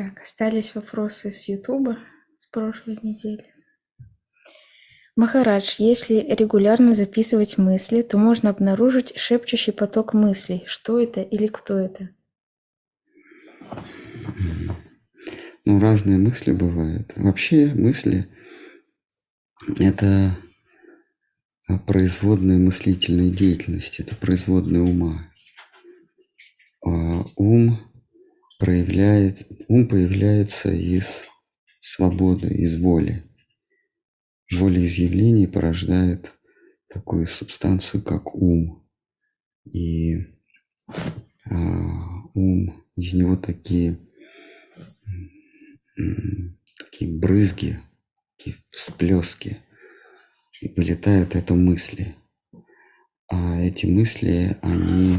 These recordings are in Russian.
Так, остались вопросы с Ютуба с прошлой недели. Махарадж, если регулярно записывать мысли, то можно обнаружить шепчущий поток мыслей. Что это или кто это? Ну, разные мысли бывают. Вообще мысли – это производные мыслительной деятельности, это производные ума. А ум проявляет, ум появляется из свободы, из воли. Волеизъявление порождает такую субстанцию, как ум. И а, ум, из него такие, такие брызги, такие всплески, и вылетают это мысли. А эти мысли, они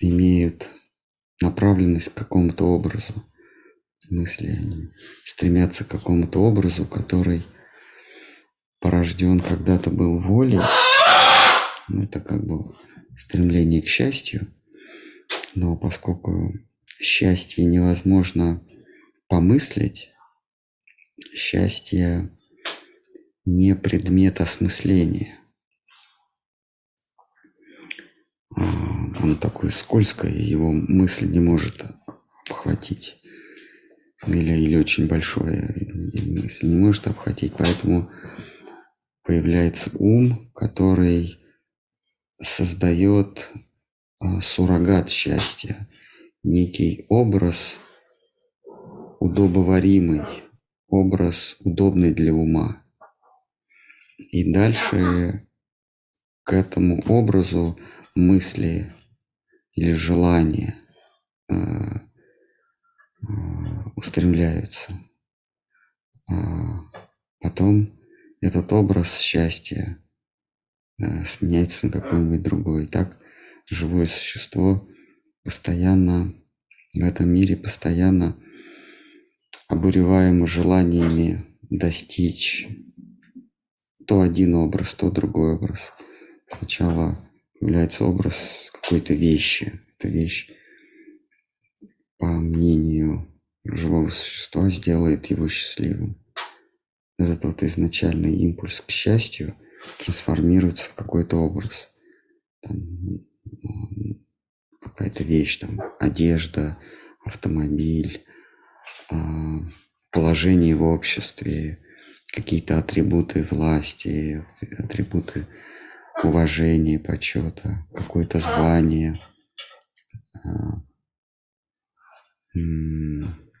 имеют направленность к какому-то образу. Мысли, они стремятся к какому-то образу, который порожден когда-то был волей. Ну, это как бы стремление к счастью. Но поскольку счастье невозможно помыслить, счастье не предмет осмысления. А, он такой скользкий, его мысль не может обхватить. Или, или очень большое мысль не может обхватить. Поэтому появляется ум, который создает а, суррогат счастья, некий образ удобоваримый, образ удобный для ума. И дальше к этому образу мысли или желания э, устремляются. А потом этот образ счастья э, сменяется на какой-нибудь другой. так живое существо постоянно в этом мире постоянно обуреваемо желаниями достичь то один образ, то другой образ. Сначала является образ какой-то вещи. Эта вещь, по мнению живого существа, сделает его счастливым. Этот вот изначальный импульс к счастью трансформируется в какой-то образ. какая-то вещь, там, одежда, автомобиль, а, положение в обществе, какие-то атрибуты власти, атрибуты уважения, почета, какое-то звание, а,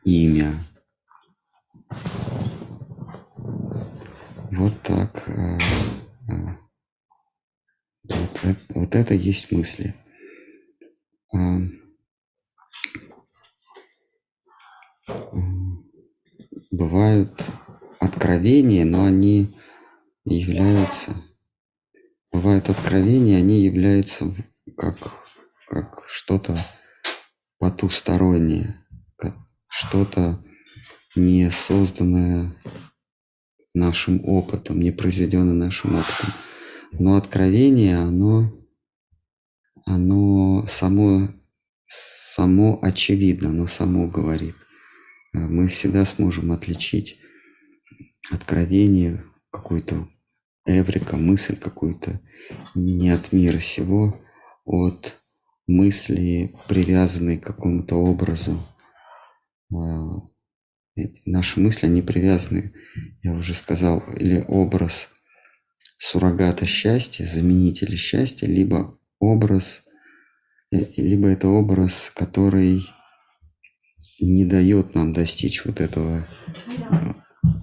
имя. Вот так. А, а, вот это, вот это есть мысли. Бывают откровения, но они являются бывают откровения, они являются как, как что-то потустороннее, как что-то не созданное нашим опытом, не произведенное нашим опытом. Но откровение, оно, оно само, само очевидно, оно само говорит. Мы всегда сможем отличить откровение, какой-то эврика, мысль какую-то не от мира сего, от мысли, привязанной к какому-то образу. А, наши мысли, они привязаны, я уже сказал, или образ суррогата счастья, заменителя счастья, либо образ, э, либо это образ, который не дает нам достичь вот этого,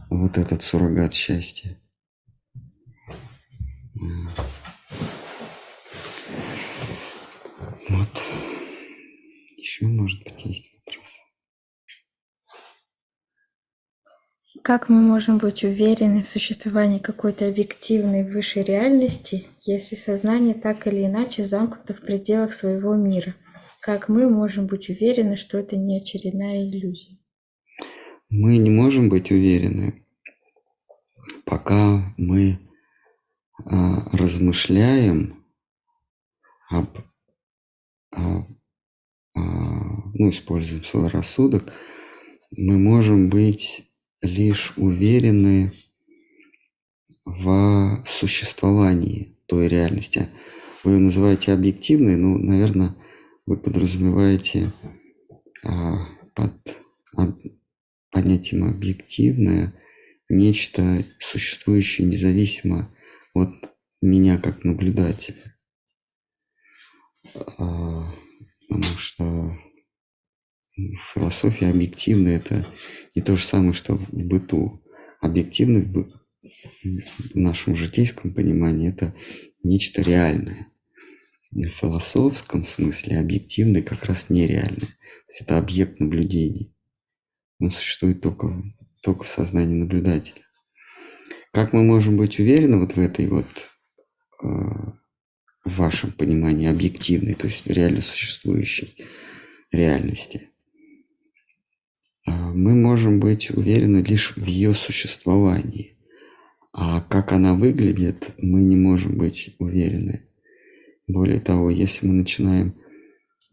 вот этот суррогат счастья. Вот. Еще, может быть, есть вопрос. Как мы можем быть уверены в существовании какой-то объективной высшей реальности, если сознание так или иначе замкнуто в пределах своего мира? Как мы можем быть уверены, что это не очередная иллюзия? Мы не можем быть уверены, пока мы а, размышляем об, о, о ну, используем свой рассудок, мы можем быть лишь уверены в существовании той реальности. Вы ее называете объективной, ну, наверное, вы подразумеваете а, под а, понятием объективное нечто существующее независимо от меня как наблюдателя. А, потому что философия объективная – это не то же самое, что в быту. Объективный в, в нашем житейском понимании – это нечто реальное. В философском смысле объективный как раз нереальный. То есть это объект наблюдений. Он существует только, только в сознании наблюдателя. Как мы можем быть уверены вот в этой вот э, в вашем понимании объективной, то есть реально существующей реальности? А, мы можем быть уверены лишь в ее существовании. А как она выглядит, мы не можем быть уверены. Более того, если мы начинаем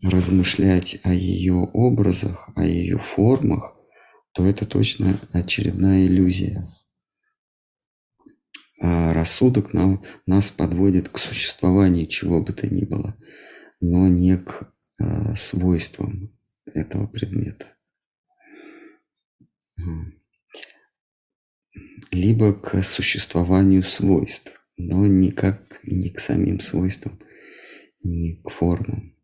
размышлять о ее образах, о ее формах, то это точно очередная иллюзия. А рассудок нам, нас подводит к существованию чего бы то ни было, но не к э, свойствам этого предмета. Либо к существованию свойств, но никак не к самим свойствам, не к формам.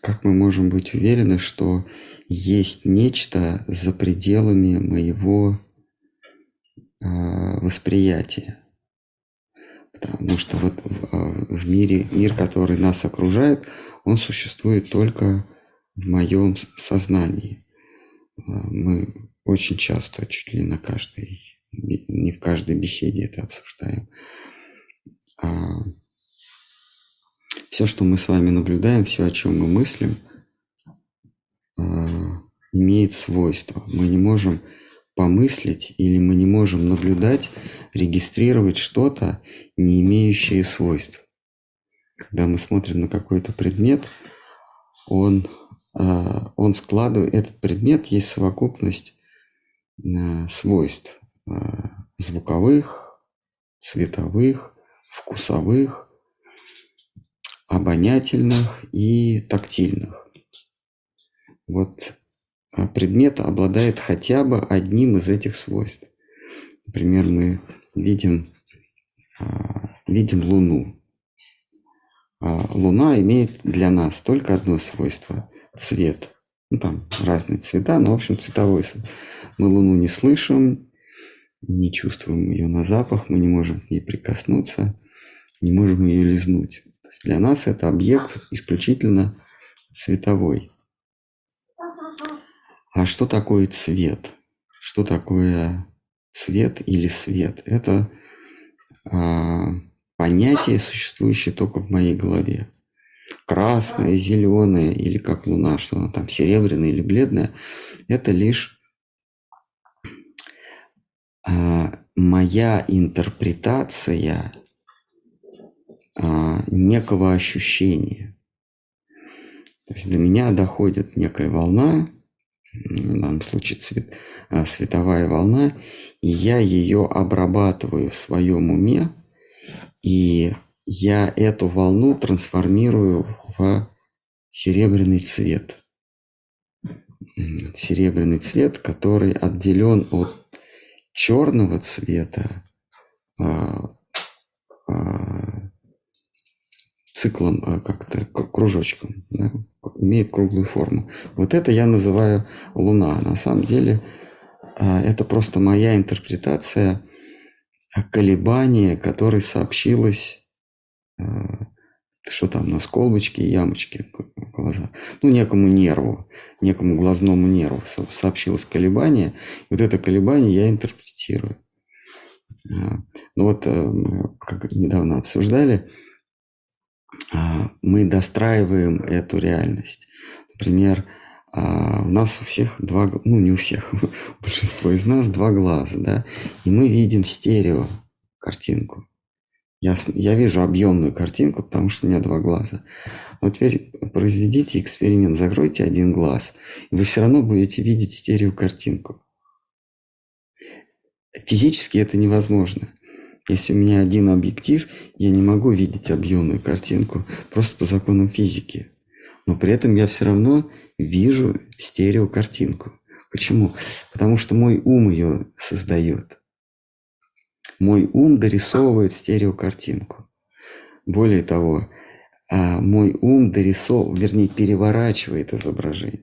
Как мы можем быть уверены, что есть нечто за пределами моего а, восприятия? Потому что вот в, а, в мире, мир, который нас окружает, он существует только в моем сознании. А, мы очень часто, чуть ли на каждой, не в каждой беседе это обсуждаем. Все, что мы с вами наблюдаем, все, о чем мы мыслим, а, имеет свойство. Мы не можем помыслить или мы не можем наблюдать, регистрировать что-то, не имеющее свойств. Когда мы смотрим на какой-то предмет, он а, он складывает, этот предмет есть совокупность а, свойств звуковых, цветовых, вкусовых, обонятельных и тактильных. Вот предмет обладает хотя бы одним из этих свойств. Например, мы видим, видим Луну. Луна имеет для нас только одно свойство цвет. Ну, там разные цвета, но, в общем, цветовой. Мы Луну не слышим, не чувствуем ее на запах, мы не можем к ней прикоснуться, не можем ее лизнуть. Есть для нас это объект исключительно цветовой. А что такое цвет? Что такое цвет или свет? Это а, понятие, существующее только в моей голове красная, зеленая или как луна, что она там серебряная или бледная, это лишь а, моя интерпретация а, некого ощущения. То есть до меня доходит некая волна, в данном случае цвет, а, световая волна, и я ее обрабатываю в своем уме, и я эту волну трансформирую в серебряный цвет. Серебряный цвет, который отделен от черного цвета а, циклом, а, как-то кружочком, да, имеет круглую форму. Вот это я называю Луна. На самом деле а, это просто моя интерпретация колебания, которое сообщилось что там у нас, колбочки и ямочки. Ну, некому нерву, некому глазному нерву сообщилось колебание. Вот это колебание я интерпретирую. Ну вот, э, как недавно обсуждали, мы достраиваем эту реальность. Например, у нас у всех два, ну не у всех, большинство из нас два глаза, да, и мы видим стерео картинку. Я, я вижу объемную картинку, потому что у меня два глаза. Вот теперь произведите эксперимент, закройте один глаз, и вы все равно будете видеть стереокартинку. Физически это невозможно. Если у меня один объектив, я не могу видеть объемную картинку просто по законам физики. Но при этом я все равно вижу стереокартинку. Почему? Потому что мой ум ее создает. Мой ум дорисовывает стереокартинку. Более того, а, мой ум дорисовывает, вернее, переворачивает изображение.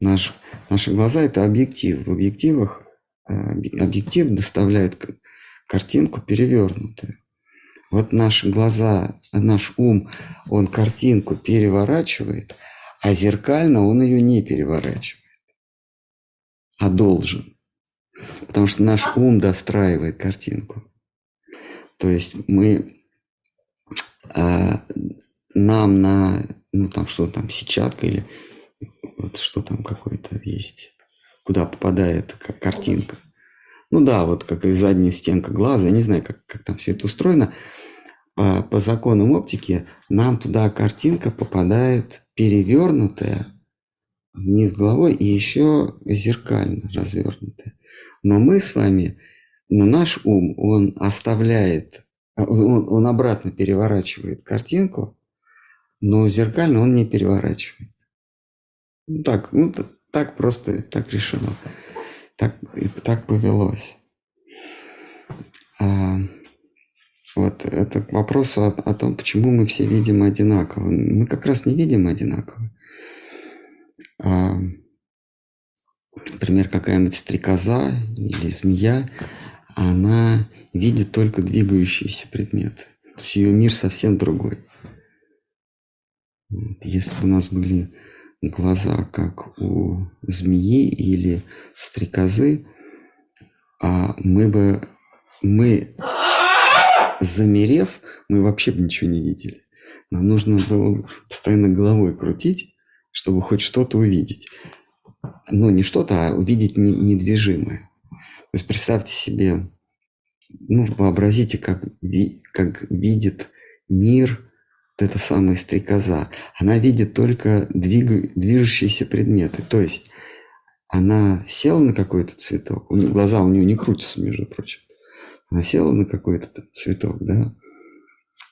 Наш, наши глаза – это объектив. В объективах а, объектив доставляет картинку перевернутую. Вот наши глаза, наш ум, он картинку переворачивает, а зеркально он ее не переворачивает, а должен. Потому что наш ум достраивает картинку. То есть мы а, нам на, ну там что там, сетчатка или вот что там какой-то есть, куда попадает картинка. Ну да, вот как и задняя стенка глаза, я не знаю, как, как там все это устроено. По, по законам оптики нам туда картинка попадает перевернутая вниз головой и еще зеркально развернутая. Но мы с вами, но наш ум, он оставляет, он, он обратно переворачивает картинку, но зеркально он не переворачивает. Ну так, ну так просто, так решено. Так, так повелось. А, вот это к вопросу о, о том, почему мы все видим одинаково. Мы как раз не видим одинаково. А, например, какая-нибудь стрекоза или змея, она видит только двигающиеся предметы. То есть ее мир совсем другой. Если бы у нас были глаза, как у змеи или стрекозы, а мы бы, мы, замерев, мы вообще бы ничего не видели. Нам нужно было постоянно головой крутить, чтобы хоть что-то увидеть. Ну, не что-то, а увидеть недвижимое. То есть представьте себе, ну, вообразите, как, как видит мир вот эта самая стрекоза, она видит только двиг... движущиеся предметы. То есть она села на какой-то цветок, у нее, глаза у нее не крутятся, между прочим. Она села на какой-то цветок, да,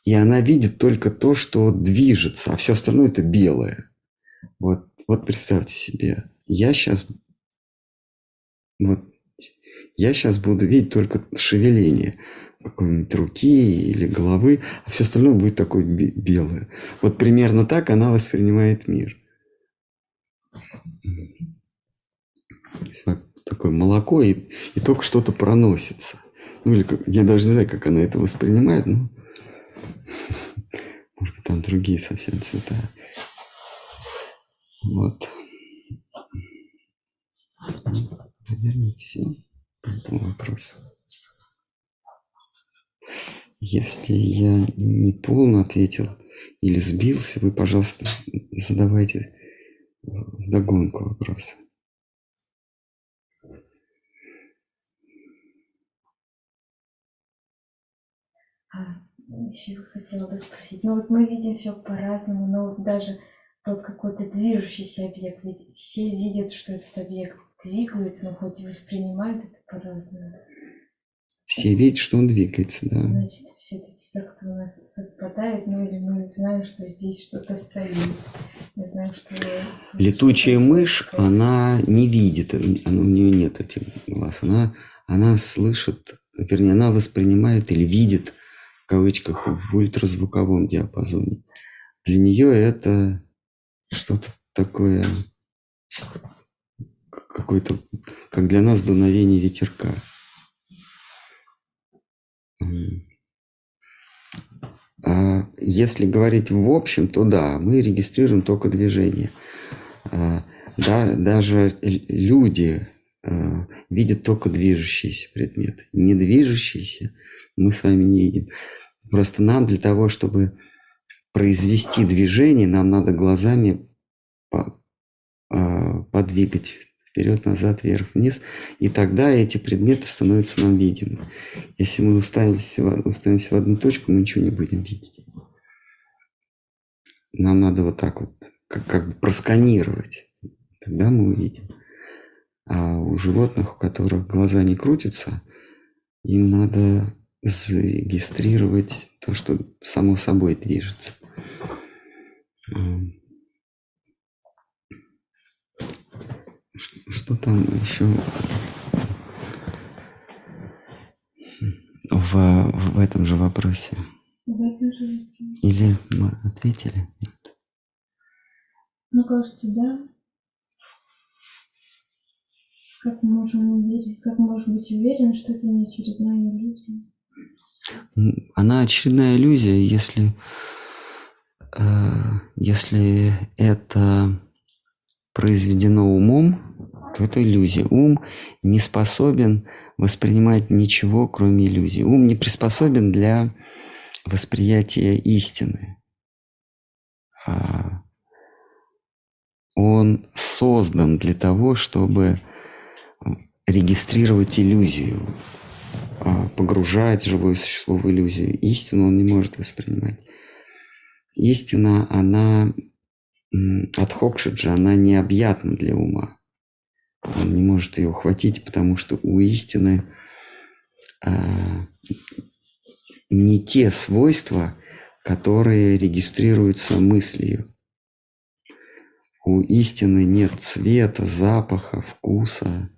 и она видит только то, что движется, а все остальное это белое. Вот, вот представьте себе, я сейчас, вот, я сейчас буду видеть только шевеление какой-нибудь руки или головы, а все остальное будет такое белое. Вот примерно так она воспринимает мир. Такое молоко, и, и только что-то проносится. Ну или я даже не знаю, как она это воспринимает, но может быть там другие совсем цвета. Вот. Наверное, все по этому вопросу. Если я не полно ответил или сбился, вы, пожалуйста, задавайте догонку вопроса. А, еще хотела бы спросить. Ну вот мы видим все по-разному, но вот даже тот какой-то движущийся объект, ведь все видят, что этот объект двигается, но хоть и воспринимают это по-разному. Все видят, что он двигается, да. Значит, все-таки как-то у нас совпадает, ну или мы знаем, что здесь что-то стоит. Мы знаем, что... Летучая мышь, она не видит, она, у нее нет этих глаз. Она, она слышит, вернее, она воспринимает или видит, в кавычках, в ультразвуковом диапазоне. Для нее это что-то такое, какое-то, как для нас дуновение ветерка. А, если говорить в общем, то да, мы регистрируем только движение. А, да, даже люди а, видят только движущиеся предметы. Не движущиеся мы с вами не видим. Просто нам для того, чтобы произвести движение, нам надо глазами подвигать вперед, назад, вверх, вниз. И тогда эти предметы становятся нам видимы. Если мы уставимся, уставимся в одну точку, мы ничего не будем видеть. Нам надо вот так вот, как, как бы просканировать. Тогда мы увидим. А у животных, у которых глаза не крутятся, им надо зарегистрировать то, что само собой движется. Что там еще в, в этом же вопросе? В этом же вопросе. Или мы ответили? Нет. Ну, кажется, да. Как мы можем уверить, как можем быть уверены, что это не очередная иллюзия? Она очередная иллюзия, если, э, если это произведено умом, то это иллюзия. Ум не способен воспринимать ничего, кроме иллюзии. Ум не приспособен для восприятия истины. А он создан для того, чтобы регистрировать иллюзию, а погружать живое существо в иллюзию. Истину он не может воспринимать. Истина, она Адхокшиджа, она необъятна для ума. Он не может ее ухватить, потому что у истины а, не те свойства, которые регистрируются мыслью. У истины нет цвета, запаха, вкуса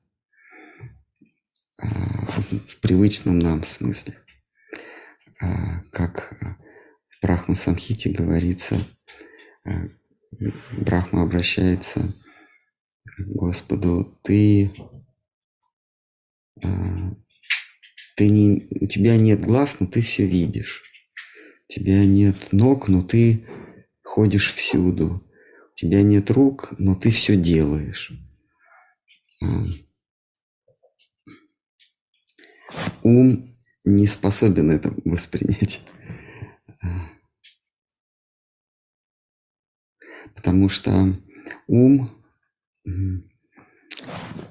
а, в привычном нам смысле. А, как в Брахма Самхите говорится, а, Брахма обращается к Господу, ты, а, ты не, у тебя нет глаз, но ты все видишь. У тебя нет ног, но ты ходишь всюду. У тебя нет рук, но ты все делаешь. А, ум не способен это воспринять. Потому что ум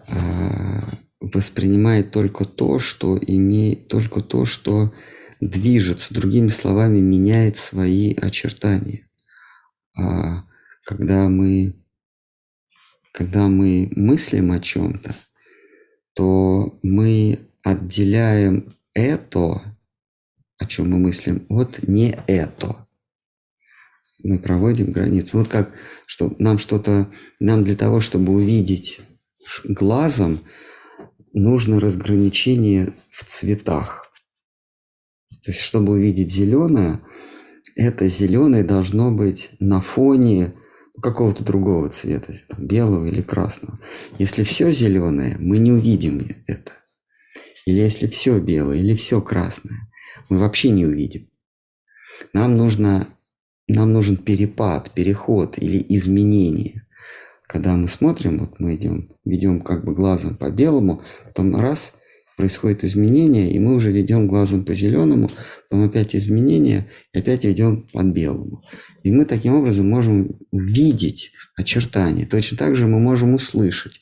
а, воспринимает только то, что имеет, только то, что движется, другими словами, меняет свои очертания. А когда мы, когда мы мыслим о чем-то, то мы отделяем это, о чем мы мыслим, от не это мы проводим границу. Вот как, что нам что-то, нам для того, чтобы увидеть глазом, нужно разграничение в цветах. То есть, чтобы увидеть зеленое, это зеленое должно быть на фоне какого-то другого цвета, белого или красного. Если все зеленое, мы не увидим это. Или если все белое, или все красное, мы вообще не увидим. Нам нужно нам нужен перепад, переход или изменение. Когда мы смотрим, вот мы идем, ведем как бы глазом по белому, потом раз, происходит изменение, и мы уже ведем глазом по зеленому, потом опять изменение, и опять ведем по белому. И мы таким образом можем видеть очертания. Точно так же мы можем услышать.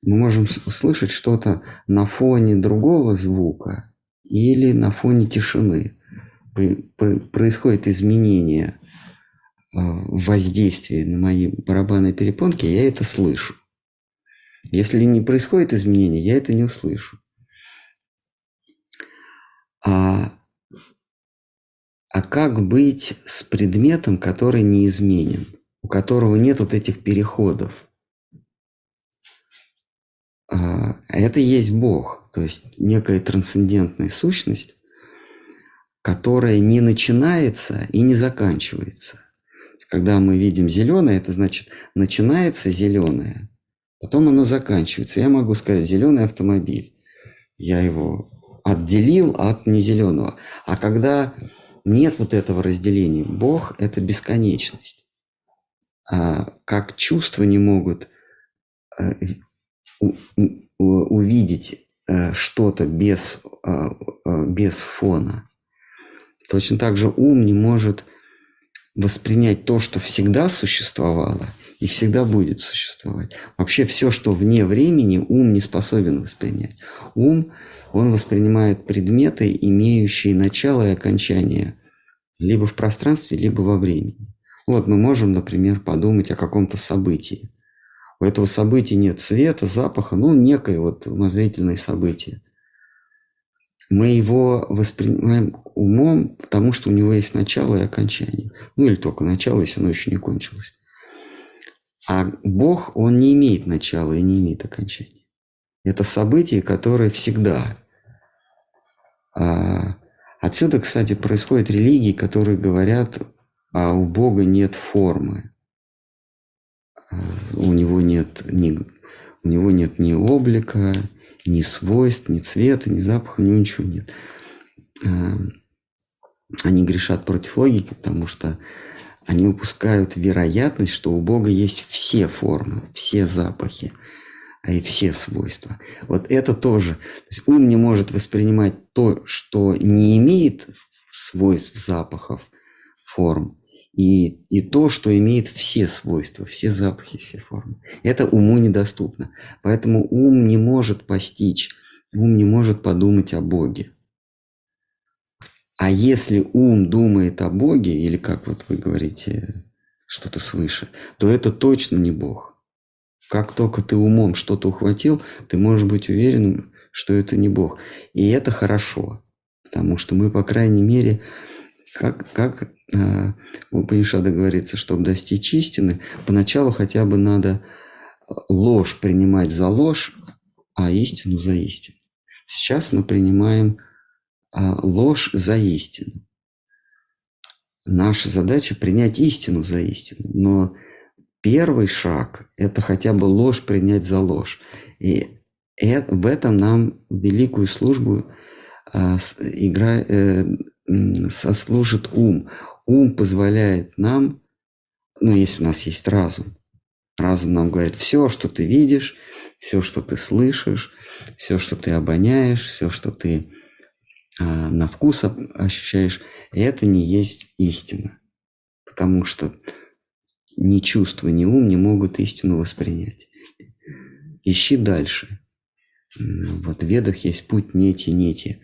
Мы можем услышать что-то на фоне другого звука или на фоне тишины происходит изменение а, воздействия на мои барабанные перепонки, я это слышу. Если не происходит изменения, я это не услышу. А, а как быть с предметом, который неизменен, у которого нет вот этих переходов? А, это есть Бог, то есть некая трансцендентная сущность, которая не начинается и не заканчивается. Когда мы видим зеленое, это значит начинается зеленое, потом оно заканчивается. Я могу сказать зеленый автомобиль. Я его отделил от незеленого. А когда нет вот этого разделения, Бог – это бесконечность. А как чувства не могут э, увидеть э, что-то без, э, без фона – Точно так же ум не может воспринять то, что всегда существовало и всегда будет существовать. Вообще все, что вне времени, ум не способен воспринять. Ум, он воспринимает предметы, имеющие начало и окончание, либо в пространстве, либо во времени. Вот мы можем, например, подумать о каком-то событии. У этого события нет цвета, запаха, ну, некое вот умозрительное событие. Мы его воспринимаем умом, потому что у него есть начало и окончание. Ну, или только начало, если оно еще не кончилось. А Бог, он не имеет начала и не имеет окончания. Это событие, которое всегда. А отсюда, кстати, происходят религии, которые говорят, а у Бога нет формы. А у него нет ни, у него нет ни облика, ни свойств, ни цвета, ни запаха, ни ничего нет. А, они грешат против логики, потому что они упускают вероятность, что у Бога есть все формы, все запахи, а и все свойства. Вот это тоже. То есть ум не может воспринимать то, что не имеет свойств, запахов, форм, и, и то, что имеет все свойства, все запахи, все формы. Это уму недоступно. Поэтому ум не может постичь, ум не может подумать о Боге. А если ум думает о Боге, или как вот вы говорите, что-то свыше, то это точно не Бог. Как только ты умом что-то ухватил, ты можешь быть уверенным, что это не Бог. И это хорошо, потому что мы, по крайней мере, как, как э, у Панишада говорится, чтобы достичь истины, поначалу хотя бы надо ложь принимать за ложь, а истину за истину. Сейчас мы принимаем а, ложь за истину. Наша задача принять истину за истину. Но первый шаг – это хотя бы ложь принять за ложь. И в этом нам великую службу а, игра, э, сослужит ум. Ум позволяет нам, ну, если у нас есть разум, разум нам говорит, все, что ты видишь, все, что ты слышишь, все, что ты обоняешь, все, что ты а, на вкус ощущаешь, это не есть истина. Потому что ни чувства, ни ум не могут истину воспринять. Ищи дальше. Вот в ведах есть путь нети-нети.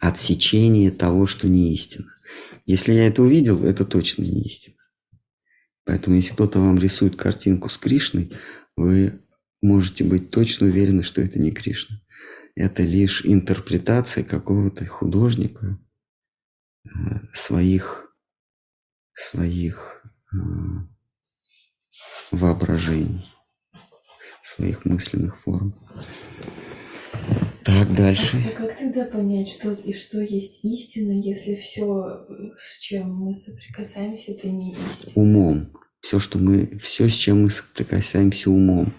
Отсечение того, что не истина. Если я это увидел, это точно не истина. Поэтому если кто-то вам рисует картинку с Кришной, вы можете быть точно уверены, что это не Кришна это лишь интерпретация какого-то художника э, своих, своих э, воображений, своих мысленных форм. Так, дальше. А как тогда понять, что и что есть истина, если все, с чем мы соприкасаемся, это не истина? Умом. Все, что мы, все, с чем мы соприкасаемся умом,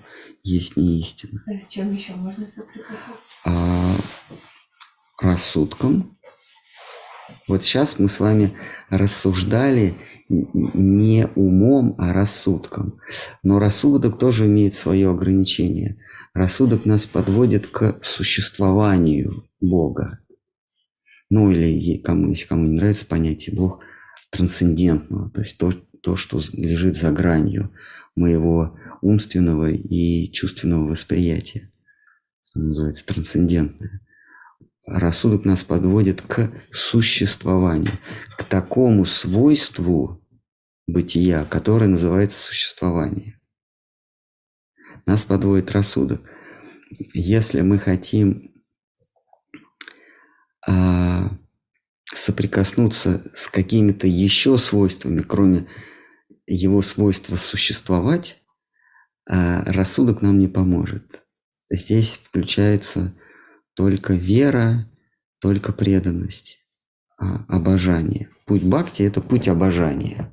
есть не истина. А с чем еще можно соприкасаться? А, рассудком. Вот сейчас мы с вами рассуждали не умом, а рассудком. Но рассудок тоже имеет свое ограничение. Рассудок нас подводит к существованию Бога. Ну или кому, если кому не нравится понятие Бог трансцендентного, то есть то, то, что лежит за гранью моего умственного и чувственного восприятия. Оно называется трансцендентное. Рассудок нас подводит к существованию, к такому свойству бытия, которое называется существование. Нас подводит рассудок. Если мы хотим а, соприкоснуться с какими-то еще свойствами, кроме его свойства существовать, а рассудок нам не поможет. Здесь включается только вера, только преданность, а, обожание. Путь бхакти – это путь обожания.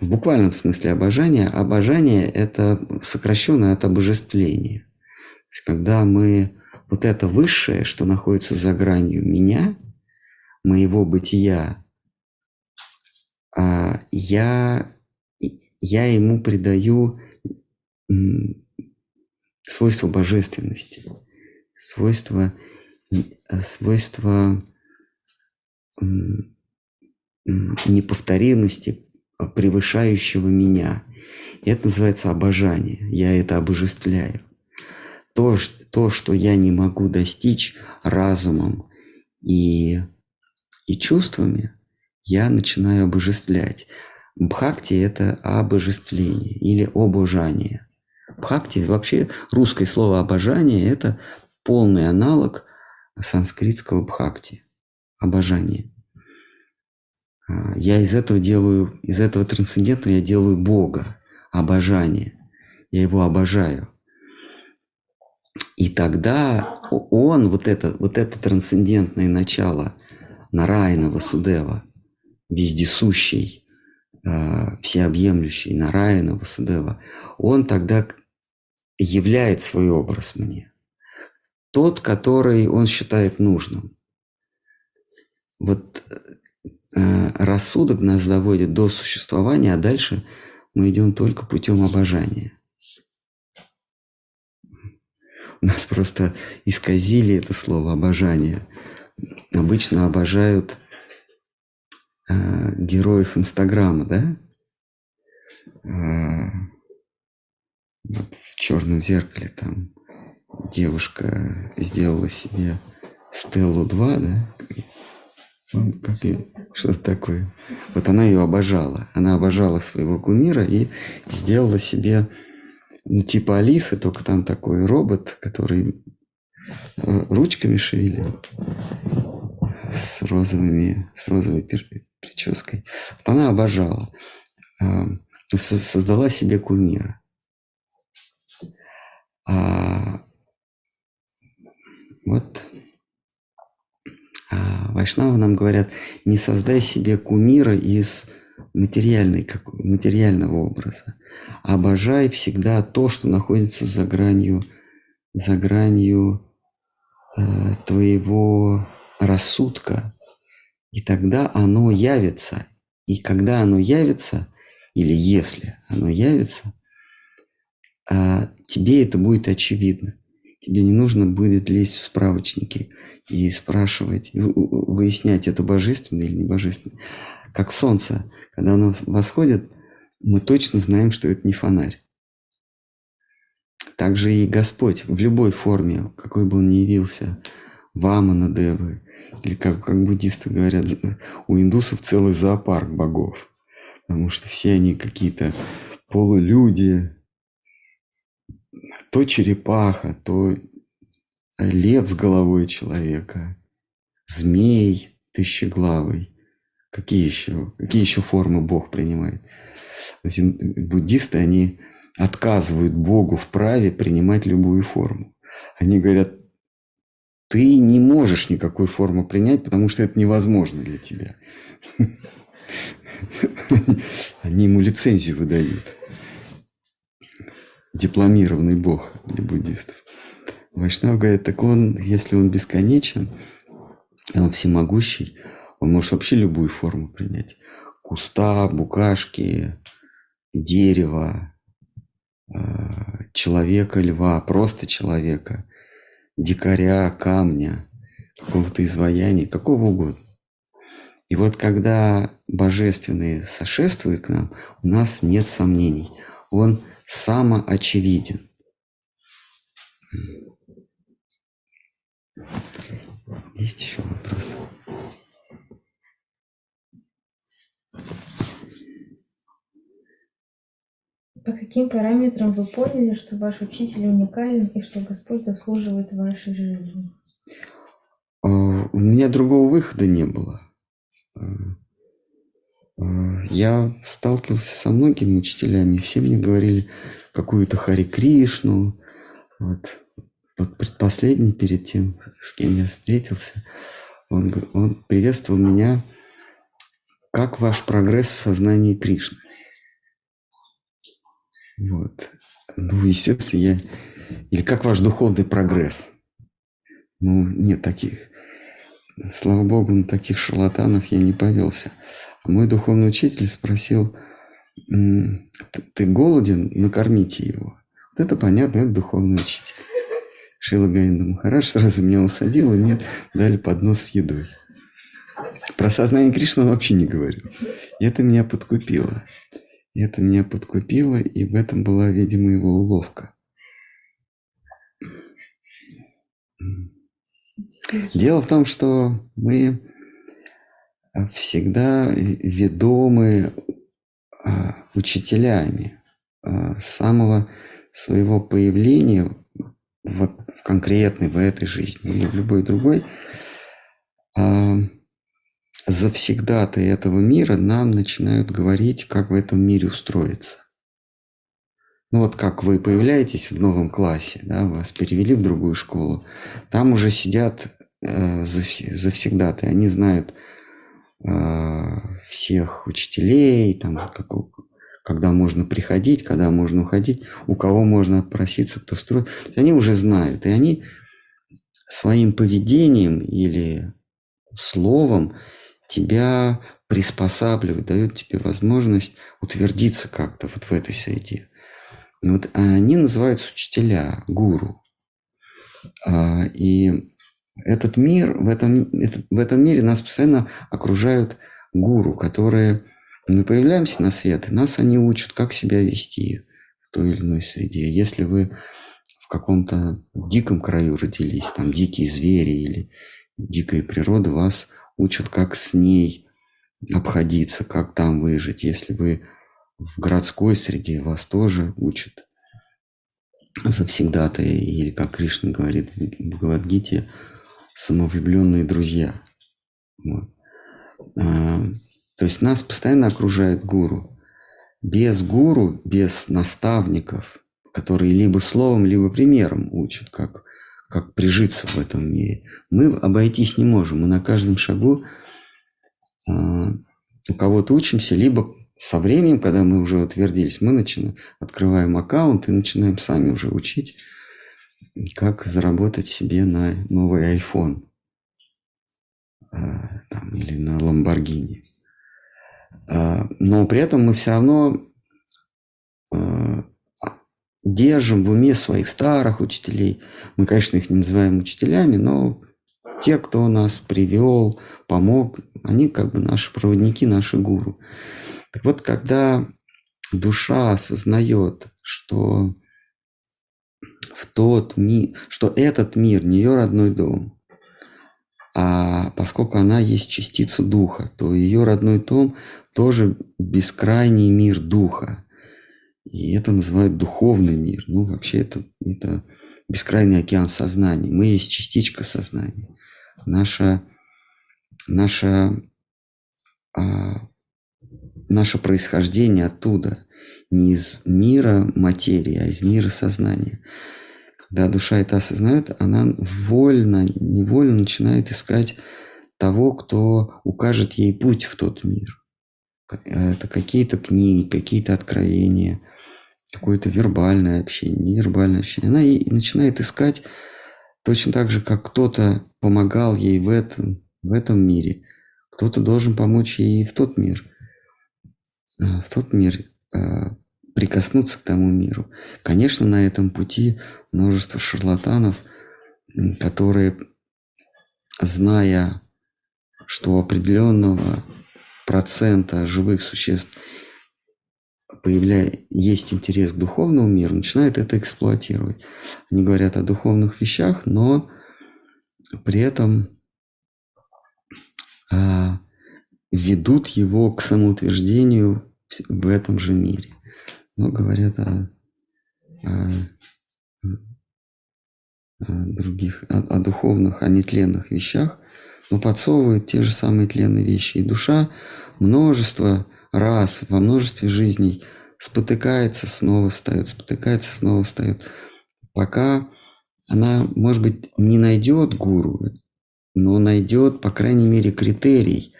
В буквальном смысле обожание. Обожание – это сокращенное от обожествления. То есть, когда мы вот это высшее, что находится за гранью меня, моего бытия, а, я, я ему придаю свойство божественности, свойство, свойство неповторимости, а, превышающего меня. И это называется обожание. Я это обожествляю. То, то, что я не могу достичь разумом и, и чувствами, я начинаю обожествлять. Бхакти – это обожествление или обожание. Бхакти, вообще русское слово обожание – это полный аналог санскритского бхакти – обожание. А, я из этого делаю, из этого трансцендентного я делаю Бога, обожание. Я его обожаю. И тогда он, вот это, вот это трансцендентное начало Нараяна Васудева, вездесущий, э, всеобъемлющий Нараяна Васудева, он тогда являет свой образ мне. Тот, который он считает нужным. Вот э, рассудок нас заводит до существования, а дальше мы идем только путем обожания. У нас просто исказили это слово обожание. Обычно обожают э, героев Инстаграма, да? Э, вот в черном зеркале там девушка сделала себе Стеллу 2, да? Как и, что-то такое. Вот она ее обожала. Она обожала своего кумира и сделала себе, ну, типа Алисы, только там такой робот, который э, ручками шевелит с розовыми, с розовой прической. Она обожала. А, создала себе кумира. А, вот а Вайшнавы нам говорят, не создай себе кумира из материальной, как, материального образа. Обожай всегда то, что находится за гранью, за гранью э, твоего рассудка. И тогда оно явится. И когда оно явится, или если оно явится, э, тебе это будет очевидно. Тебе не нужно будет лезть в справочники и спрашивать, выяснять, это божественно или не божественно. Как солнце, когда оно восходит, мы точно знаем, что это не фонарь. Также и Господь в любой форме, какой бы он ни явился, Вамана Девы, или как, как буддисты говорят, у индусов целый зоопарк богов, потому что все они какие-то полулюди, то черепаха, то лев с головой человека, змей тысячеглавый. Какие еще, какие еще формы Бог принимает? Буддисты, они отказывают Богу в праве принимать любую форму. Они говорят, ты не можешь никакой формы принять, потому что это невозможно для тебя. Они ему лицензию выдают дипломированный бог для буддистов. Вайшнав говорит, так он, если он бесконечен, он всемогущий, он может вообще любую форму принять. Куста, букашки, дерево, а, человека, льва, просто человека, дикаря, камня, какого-то изваяния, какого угодно. И вот когда божественные сошествуют к нам, у нас нет сомнений. Он самоочевиден. Есть еще вопрос? По каким параметрам вы поняли, что ваш учитель уникален и что Господь заслуживает вашей жизни? А, у меня другого выхода не было. Я сталкивался со многими учителями, все мне говорили какую-то Хари Кришну. Вот, вот предпоследний, перед тем, с кем я встретился, он, он приветствовал меня, как ваш прогресс в сознании Кришны. Вот. Ну, естественно, я... Или как ваш духовный прогресс. Ну, нет таких. Слава богу, на таких шарлатанов я не повелся. Мой духовный учитель спросил, ты голоден, накормите его. Вот это понятно, это духовный учитель. Шила Гаинда Махарадж сразу меня усадил, и мне дали поднос с едой. Про сознание Кришны он вообще не говорил. И это меня подкупило. И это меня подкупило, и в этом была, видимо, его уловка. Дело в том, что мы всегда ведомы а, учителями а, с самого своего появления вот в конкретной, в этой жизни или в любой другой, а, завсегда-то этого мира нам начинают говорить, как в этом мире устроиться. Ну вот как вы появляетесь в новом классе, да, вас перевели в другую школу, там уже сидят э, завсегда-то, они знают всех учителей, там, как, когда можно приходить, когда можно уходить, у кого можно отпроситься, кто строит. Они уже знают, и они своим поведением или словом тебя приспосабливают, дают тебе возможность утвердиться как-то вот в этой среде. Вот они называются учителя, гуру. А, и этот мир, в этом, в этом мире нас постоянно окружают гуру, которые мы появляемся на свет, и нас они учат, как себя вести в той или иной среде. Если вы в каком-то диком краю родились, там дикие звери или дикая природа, вас учат, как с ней обходиться, как там выжить. Если вы в городской среде, вас тоже учат завсегда-то, или, как Кришна говорит в Бхагавадгите, самовлюбленные друзья. Вот. А, то есть нас постоянно окружает гуру. Без гуру, без наставников, которые либо словом, либо примером учат, как, как прижиться в этом мире, мы обойтись не можем. Мы на каждом шагу э, у кого-то учимся, либо со временем, когда мы уже утвердились, мы начинаем, открываем аккаунт и начинаем сами уже учить, как заработать себе на новый iPhone э, там, или на Lamborghini. А, но при этом мы все равно а, держим в уме своих старых учителей. Мы, конечно, их не называем учителями, но те, кто нас привел, помог, они как бы наши проводники, наши гуру. Так вот, когда душа осознает, что в тот мир, что этот мир не ее родной дом, а поскольку она есть частица духа, то ее родной том тоже бескрайний мир духа. И это называют духовный мир. Ну, вообще это, это бескрайний океан сознания. Мы есть частичка сознания. Наша, наша, а, наше происхождение оттуда. Не из мира материи, а из мира сознания. Когда душа это осознает, она вольно, невольно начинает искать того, кто укажет ей путь в тот мир. Это какие-то книги, какие-то откровения, какое-то вербальное общение, невербальное общение. Она и начинает искать точно так же, как кто-то помогал ей в этом, в этом мире, кто-то должен помочь ей в тот мир, а, в тот мир прикоснуться к тому миру. Конечно, на этом пути множество шарлатанов, которые, зная, что у определенного процента живых существ появля... есть интерес к духовному миру, начинают это эксплуатировать. Они говорят о духовных вещах, но при этом а, ведут его к самоутверждению в этом же мире но говорят о, о, о других, о, о духовных, о нетленных вещах, но подсовывают те же самые тленные вещи. И душа множество раз, во множестве жизней спотыкается, снова встает, спотыкается, снова встает, пока она, может быть, не найдет гуру, но найдет, по крайней мере, критерий,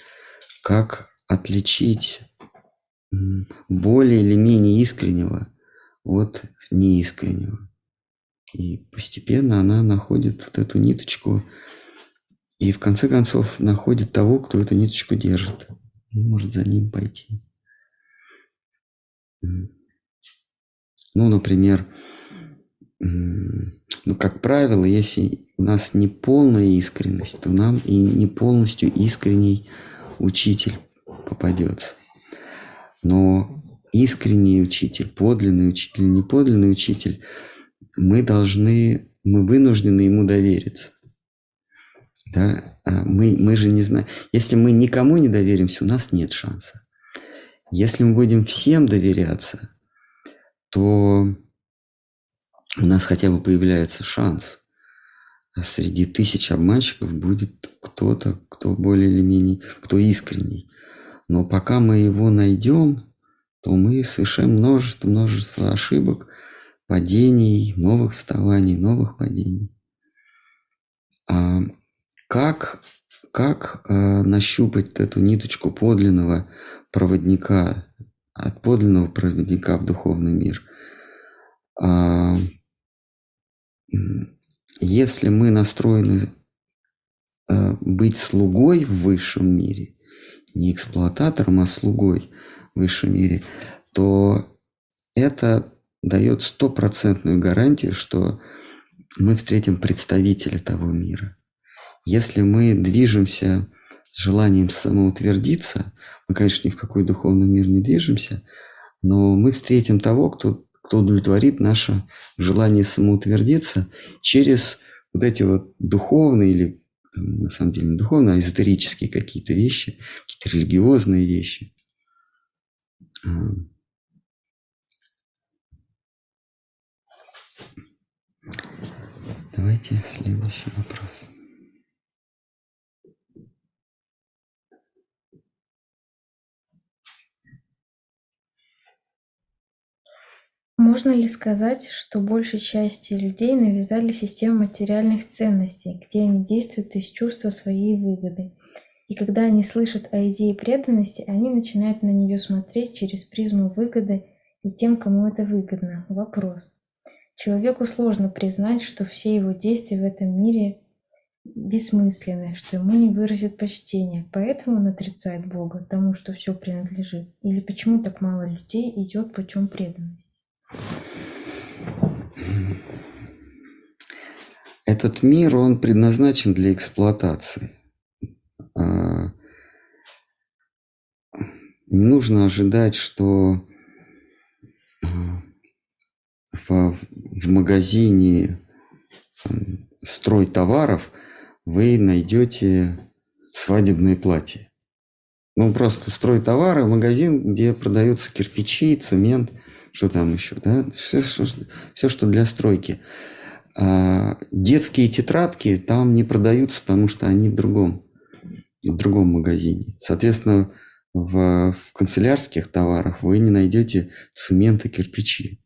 как отличить более или менее искреннего от неискреннего. И постепенно она находит вот эту ниточку и в конце концов находит того, кто эту ниточку держит. Может за ним пойти. Ну, например, ну, как правило, если у нас не полная искренность, то нам и не полностью искренний учитель попадется. Но искренний учитель, подлинный учитель, неподлинный учитель, мы должны, мы вынуждены ему довериться. Да? А мы, мы же не знаем. Если мы никому не доверимся, у нас нет шанса. Если мы будем всем доверяться, то у нас хотя бы появляется шанс. А среди тысяч обманщиков будет кто-то, кто более или менее, кто искренний. Но пока мы его найдем, то мы совершаем множество, множество ошибок, падений, новых вставаний, новых падений. А как, как э, нащупать эту ниточку подлинного проводника, от подлинного проводника в духовный мир? А, если мы настроены э, быть слугой в высшем мире, не эксплуататором, а слугой в высшем мире, то это дает стопроцентную гарантию, что мы встретим представителя того мира. Если мы движемся с желанием самоутвердиться, мы, конечно, ни в какой духовный мир не движемся, но мы встретим того, кто кто удовлетворит наше желание самоутвердиться через вот эти вот духовные или на самом деле не духовные, а эзотерические какие-то вещи, какие-то религиозные вещи. А. Давайте следующий вопрос. Можно ли сказать, что большей части людей навязали систему материальных ценностей, где они действуют из чувства своей выгоды? И когда они слышат о идее преданности, они начинают на нее смотреть через призму выгоды и тем, кому это выгодно. Вопрос. Человеку сложно признать, что все его действия в этом мире бессмысленны, что ему не выразит почтения, поэтому он отрицает Бога, тому, что все принадлежит. Или почему так мало людей идет путем преданности? Этот мир, он предназначен для эксплуатации. А, не нужно ожидать, что а, в, магазине строй товаров вы найдете свадебное платье. Ну, просто строй товары, магазин, где продаются кирпичи, цемент – что там еще, да, все, все, все что для стройки. А детские тетрадки там не продаются, потому что они в другом, в другом магазине. Соответственно, в, в канцелярских товарах вы не найдете цемент и кирпичи.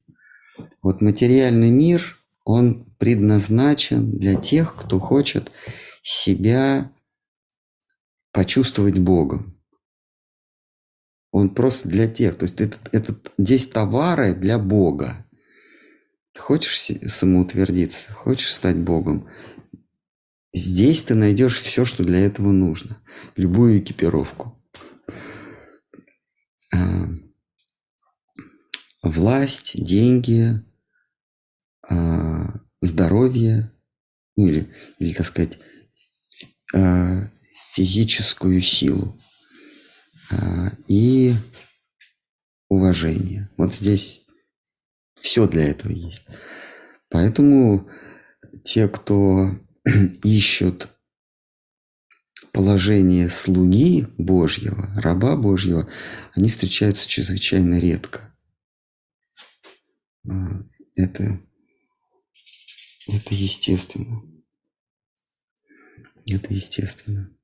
Вот материальный мир, он предназначен для тех, кто хочет себя почувствовать Богом. Он просто для тех. То есть этот, этот, здесь товары для Бога. Ты хочешь самоутвердиться, хочешь стать Богом. Здесь ты найдешь все, что для этого нужно. Любую экипировку. А, власть, деньги, а, здоровье, ну или, или так сказать, а, физическую силу. А, и уважение. Вот здесь все для этого есть. Поэтому те, кто ищут положение слуги Божьего, раба Божьего, они встречаются чрезвычайно редко. А, это, это естественно. Это естественно.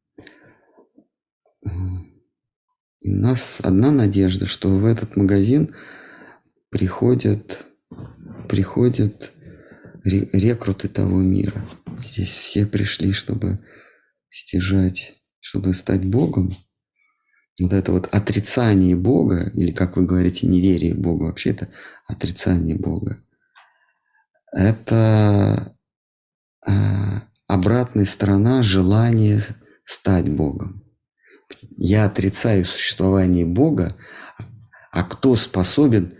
И у нас одна надежда, что в этот магазин приходят, приходят рекруты того мира. Здесь все пришли, чтобы стяжать, чтобы стать Богом. Вот это вот отрицание Бога, или, как вы говорите, неверие в Бога, вообще это отрицание Бога. Это а, обратная сторона желания стать Богом я отрицаю существование Бога, а кто способен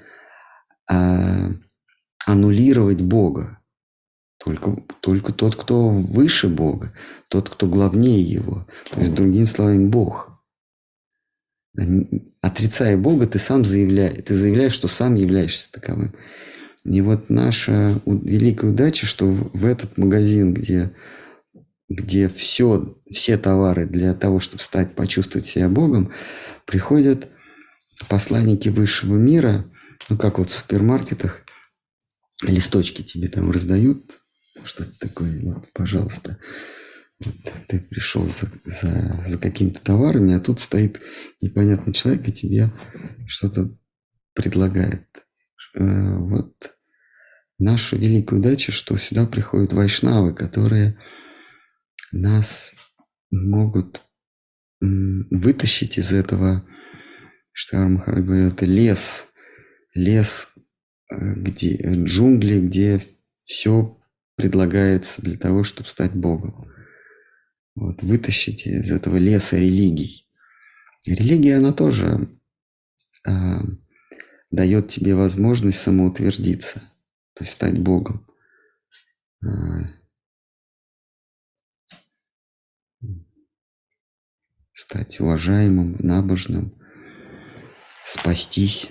а, аннулировать Бога? Только, только тот, кто выше Бога, тот, кто главнее Его. То есть, другими словами, Бог. отрицая Бога, ты сам заявляешь, ты заявляешь, что сам являешься таковым. И вот наша великая удача, что в этот магазин, где, где все, все товары для того, чтобы стать, почувствовать себя Богом, приходят посланники высшего мира, ну как вот в супермаркетах, листочки тебе там раздают, что-то такое, вот, пожалуйста, вот, ты пришел за, за, за какими-то товарами, а тут стоит непонятный человек и тебе что-то предлагает. Э, вот наша великая удача, что сюда приходят вайшнавы, которые нас могут вытащить из этого, что Махарадж говорил, это лес, лес, э, где, джунгли, где все предлагается для того, чтобы стать Богом. Вот, вытащить из этого леса религий. Религия, она тоже э, дает тебе возможность самоутвердиться, то есть стать Богом. Э, стать уважаемым, набожным, спастись.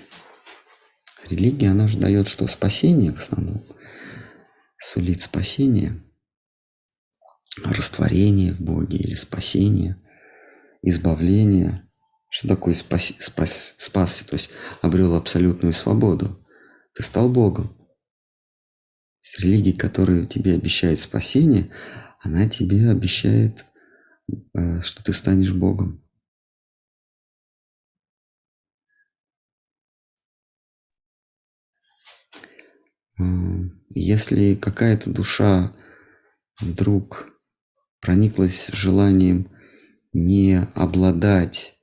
Религия, она же дает что? Спасение в основном. Сулит спасение – растворение в Боге или спасение, избавление. Что такое спаси, спас, спасся? То есть обрел абсолютную свободу. Ты стал Богом. С религии, которая тебе обещает спасение, она тебе обещает, что ты станешь Богом. Если какая-то душа вдруг прониклась желанием не обладать,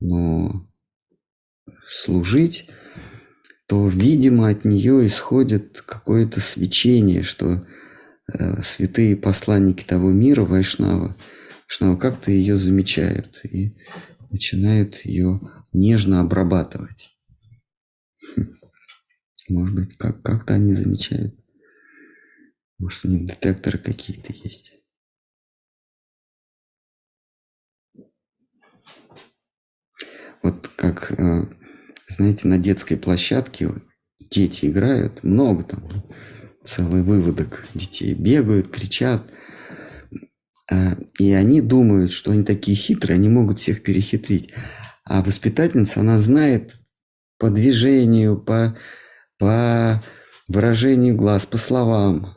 но служить, то, видимо, от нее исходит какое-то свечение, что э, святые посланники того мира, Вайшнава, Вайшнава как-то ее замечают и начинают ее нежно обрабатывать. Может быть, как- как-то они замечают. Может, у них детекторы какие-то есть. Вот как, э, знаете, на детской площадке дети играют, много там, целый выводок детей бегают, кричат. Э, и они думают, что они такие хитрые, они могут всех перехитрить. А воспитательница, она знает по движению, по, по выражению глаз, по словам,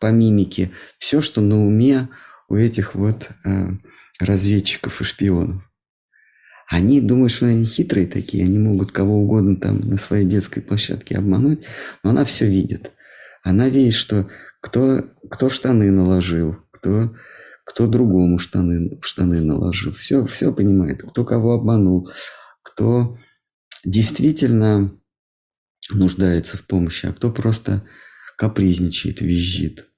по мимике, все, что на уме у этих вот э, разведчиков и шпионов. Они думают, что они хитрые такие, они могут кого угодно там на своей детской площадке обмануть, но она все видит. Она видит, что кто, кто штаны наложил, кто, кто другому штаны, в штаны наложил. Все, все понимает, кто кого обманул, кто действительно нуждается в помощи, а кто просто капризничает, визжит.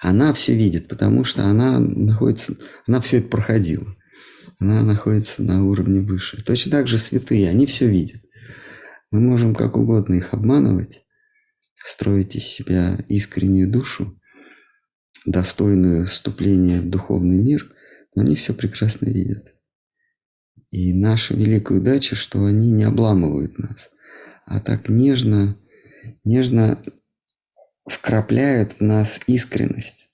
Она все видит, потому что она находится, она все это проходила она находится на уровне выше. Точно так же святые, они все видят. Мы можем как угодно их обманывать, строить из себя искреннюю душу, достойную вступления в духовный мир, но они все прекрасно видят. И наша великая удача, что они не обламывают нас, а так нежно, нежно вкрапляют в нас искренность,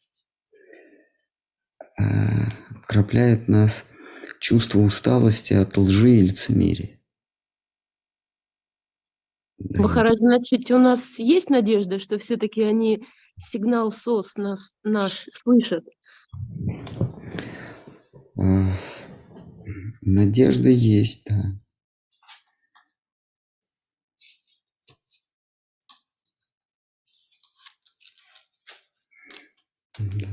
а, вкрапляют в нас чувство усталости от лжи и лицемерия. Да. Махарадж, значит, у нас есть надежда, что все-таки они сигнал СОС нас, наш слышат? А, надежда есть, да. Да.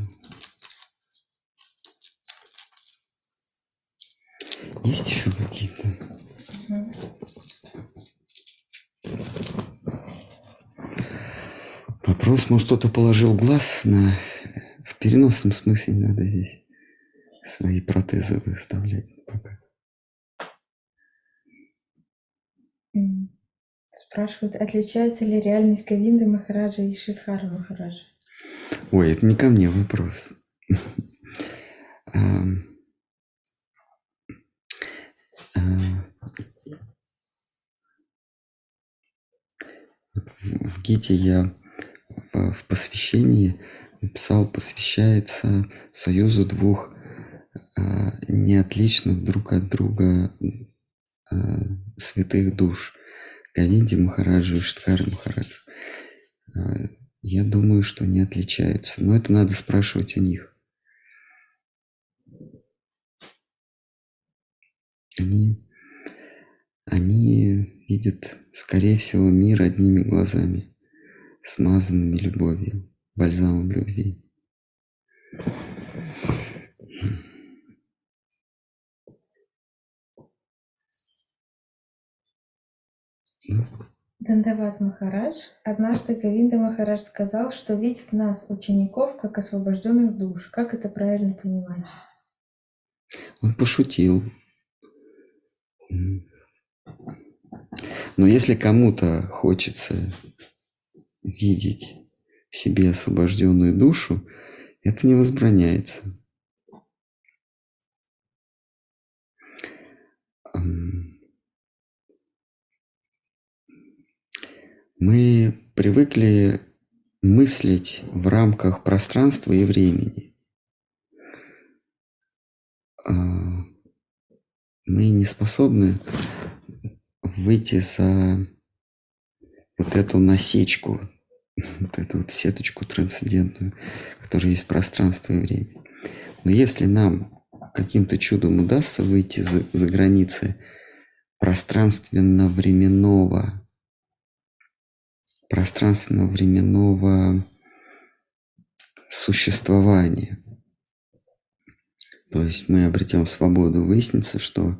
Есть еще какие-то? Вопрос, может, кто-то положил глаз на... В переносном смысле не надо здесь свои протезы выставлять пока. Спрашивают, отличается ли реальность Говинды Махараджа и Шидхара Махараджа? Ой, это не ко мне вопрос. А. В Гите я в посвящении написал посвящается союзу двух а, неотличных друг от друга а, святых душ Говинди Махараджу и Штхар Махараджу. А, я думаю, что не отличаются, но это надо спрашивать у них. Они, они видят, скорее всего, мир одними глазами, смазанными любовью, бальзамом любви. Дандават Махарадж. Однажды Гавинда Махарадж сказал, что видит нас, учеников, как освобожденных душ. Как это правильно понимать? Он пошутил. Но если кому-то хочется видеть в себе освобожденную душу, это не возбраняется. Мы привыкли мыслить в рамках пространства и времени. А, мы не способны выйти за вот эту насечку, вот эту вот сеточку трансцендентную, которая есть пространство и время. Но если нам каким-то чудом удастся выйти за, за границы пространственно-временного пространственно-временного существования. То есть мы обретем свободу, выяснится, что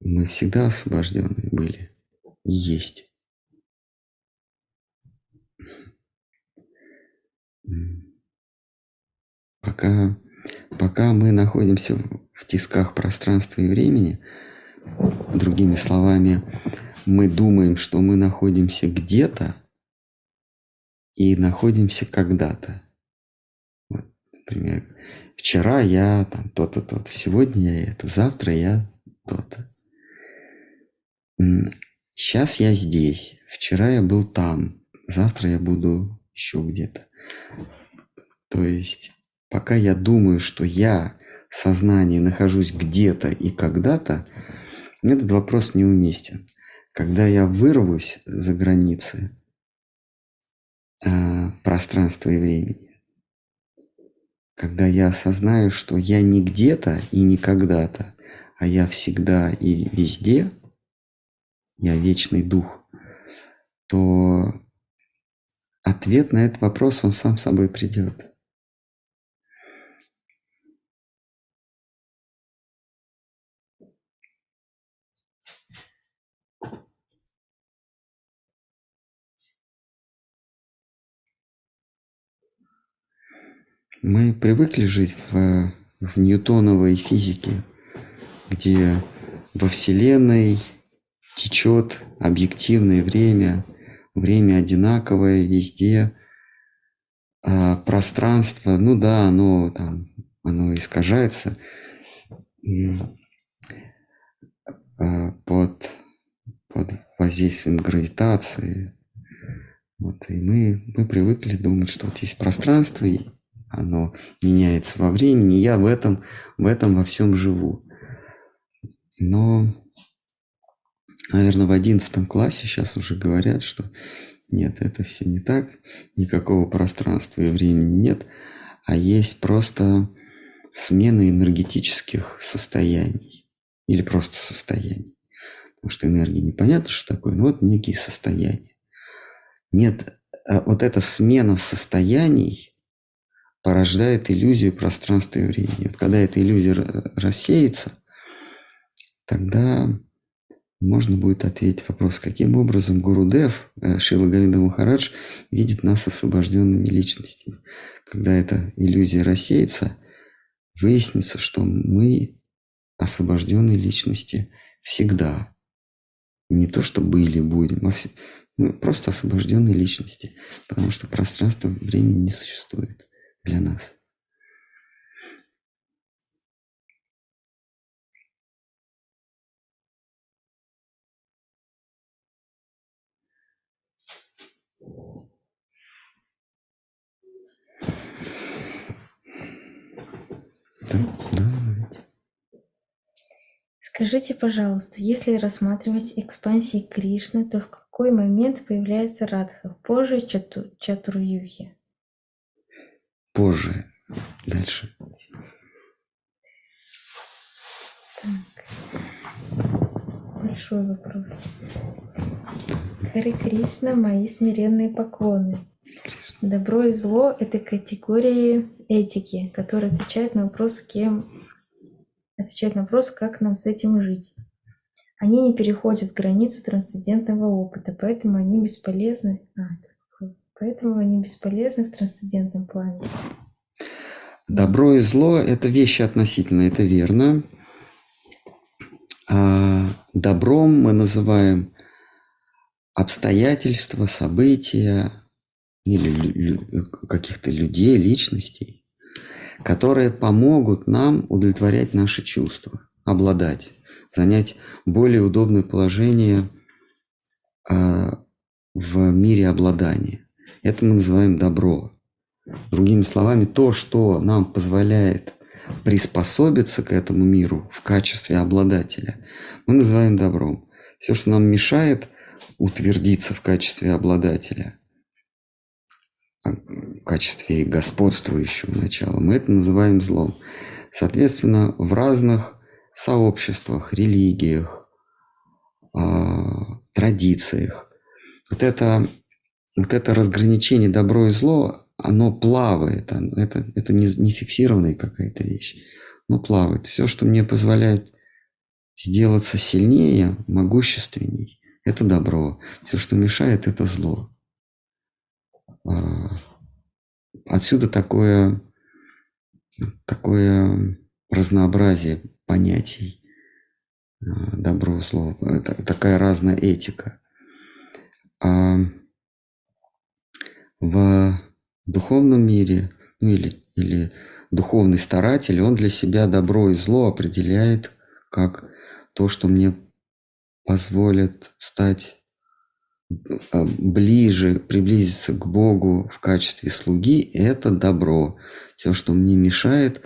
мы всегда освобождены были и есть. Пока, пока мы находимся в тисках пространства и времени, другими словами, мы думаем, что мы находимся где-то, и находимся когда-то. Вот, например, вчера я там то-то, то-то, сегодня я это, завтра я то-то. Сейчас я здесь, вчера я был там, завтра я буду еще где-то. То есть, пока я думаю, что я, сознание, нахожусь где-то и когда-то, этот вопрос неуместен. Когда я вырвусь за границы, э, пространства и времени. Когда я осознаю, что я не где-то и не когда-то, а я всегда и везде, я вечный дух, то ответ на этот вопрос, он сам собой придет. Мы привыкли жить в, в ньютоновой физике, где во Вселенной течет объективное время, время одинаковое везде, а пространство, ну да, оно там, оно искажается а, под, под воздействием гравитации. Вот, и мы, мы привыкли думать, что вот есть пространство, и оно меняется во времени, я в этом, в этом во всем живу. Но, наверное, в одиннадцатом классе сейчас уже говорят, что нет, это все не так, никакого пространства и времени нет, а есть просто смена энергетических состояний или просто состояний. Потому что энергия непонятно, что такое, но вот некие состояния. Нет, а вот эта смена состояний – порождает иллюзию пространства и времени. Вот когда эта иллюзия рассеется, тогда можно будет ответить вопрос, каким образом Гурудев, э, Шила Гавинда Махарадж, видит нас освобожденными личностями. Когда эта иллюзия рассеется, выяснится, что мы освобожденные личности всегда. Не то, что были, будем, а все, мы просто освобожденные личности, потому что пространство времени не существует для нас. Да, да. Скажите, пожалуйста, если рассматривать экспансии Кришны, то в какой момент появляется Радха? Позже чату, Чатурюхи? Позже. Дальше. Так. Большой вопрос. Харе Кришна, мои смиренные поклоны. Добро и зло – это категории этики, которые отвечают на вопрос, кем отвечают на вопрос, как нам с этим жить. Они не переходят границу трансцендентного опыта, поэтому они бесполезны. А, поэтому они бесполезны в трансцендентном плане. Добро и зло – это вещи относительно, это верно. А добром мы называем обстоятельства, события или каких-то людей, личностей, которые помогут нам удовлетворять наши чувства, обладать, занять более удобное положение а, в мире обладания. Это мы называем добро. Другими словами, то, что нам позволяет приспособиться к этому миру в качестве обладателя, мы называем добром. Все, что нам мешает утвердиться в качестве обладателя, качестве господствующего начала, мы это называем злом. Соответственно, в разных сообществах, религиях, а, традициях вот это, вот это разграничение добро и зло, оно плавает, это, это не, не фиксированная какая-то вещь, но плавает. Все, что мне позволяет сделаться сильнее, могущественней, это добро. Все, что мешает, это зло. А, отсюда такое, такое разнообразие понятий а, добро, зло, такая разная этика. А в духовном мире, ну или, или духовный старатель, он для себя добро и зло определяет как то, что мне позволит стать ближе, приблизиться к Богу в качестве слуги, это добро. Все, что мне мешает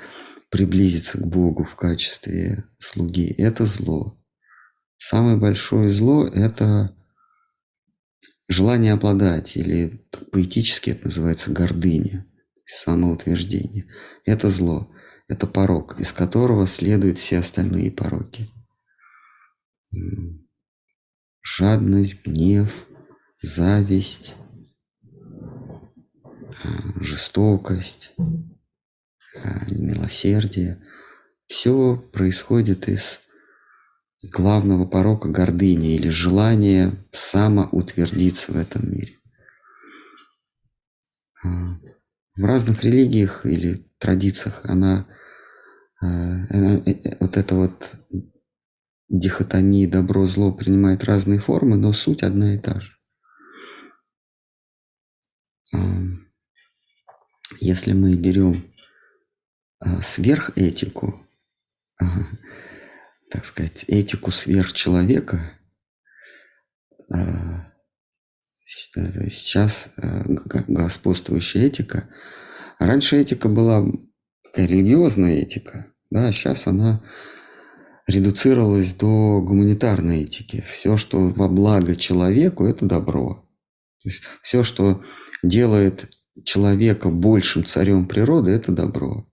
приблизиться к Богу в качестве слуги, это зло. Самое большое зло – это желание обладать, или поэтически это называется гордыня, самоутверждение. Это зло, это порог, из которого следуют все остальные пороки. Жадность, гнев, зависть, а, жестокость, а, милосердие. Все происходит из главного порока гордыни или желания самоутвердиться в этом мире. А, в разных религиях или традициях она, она э, э, вот эта вот дихотомия добро-зло принимает разные формы, но суть одна и та же. Если мы берем а, сверхэтику, так сказать, этику сверхчеловека, а, сейчас а, господствующая этика. Раньше этика была религиозная этика, да, сейчас она редуцировалась до гуманитарной этики. Все, что во благо человеку, это добро. То есть все, что делает человека большим царем природы, это добро.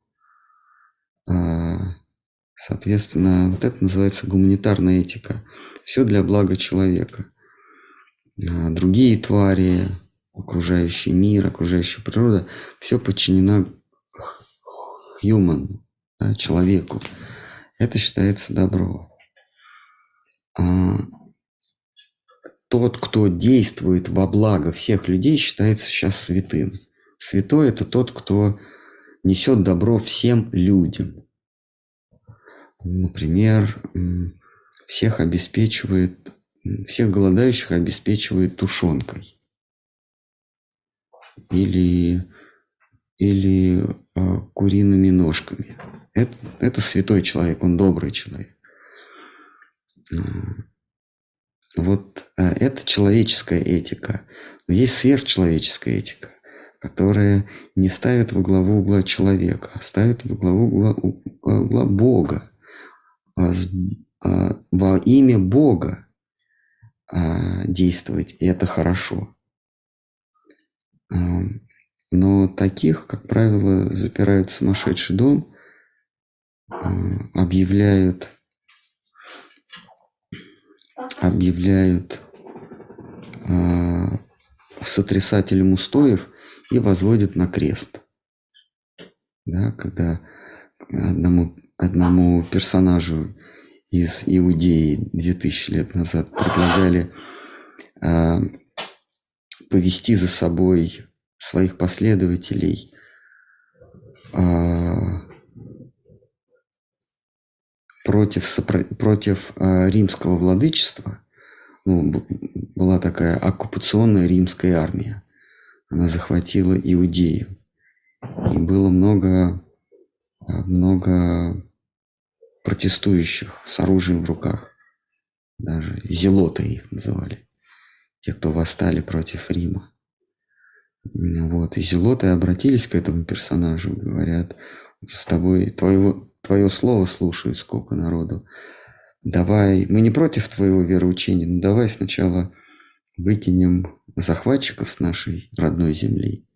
Соответственно, вот это называется гуманитарная этика. Все для блага человека. А другие твари, окружающий мир, окружающая природа, все подчинено human, да, человеку. Это считается добро. А тот, кто действует во благо всех людей, считается сейчас святым. Святой – это тот, кто несет добро всем людям. Например, всех обеспечивает, всех голодающих обеспечивает тушенкой. Или, или э, куриными ножками. Это, это святой человек, он добрый человек. Вот э, это человеческая этика. Но есть сверхчеловеческая этика, которая не ставит во главу угла человека, а ставит во главу угла, угла Бога. А, а, во имя Бога а, действовать, и это хорошо. Но таких, как правило, запирают в сумасшедший дом, объявляют, объявляют сотрясателем устоев и возводят на крест. Да, когда одному, одному персонажу из Иудеи 2000 лет назад предлагали э, повести за собой своих последователей э, против, против э, римского владычества. Ну, была такая оккупационная римская армия. Она захватила Иудею. И было много, много протестующих с оружием в руках. Даже зелоты их называли. Те, кто восстали против Рима. Вот. И зелоты обратились к этому персонажу, говорят, с тобой, твоего, твое слово слушают сколько народу. Давай, мы не против твоего вероучения, но давай сначала выкинем захватчиков с нашей родной земли.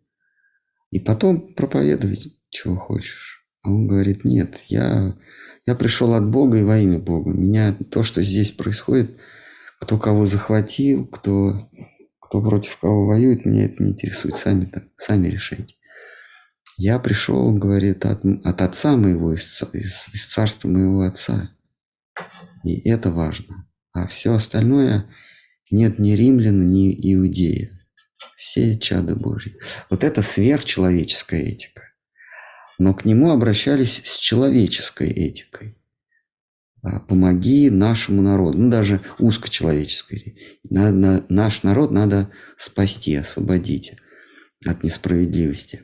И потом проповедуй, чего хочешь. А он говорит, нет, я я пришел от Бога и во имя Бога. Меня то, что здесь происходит, кто кого захватил, кто, кто против кого воюет, меня это не интересует. Сами, сами решайте. Я пришел, говорит, от, от отца моего, из, из, из царства моего отца. И это важно. А все остальное нет ни римляна, ни иудея. Все чады Божьи. Вот это сверхчеловеческая этика но к нему обращались с человеческой этикой. А, помоги нашему народу, ну даже узкочеловеческой. На, на, наш народ надо спасти, освободить от несправедливости.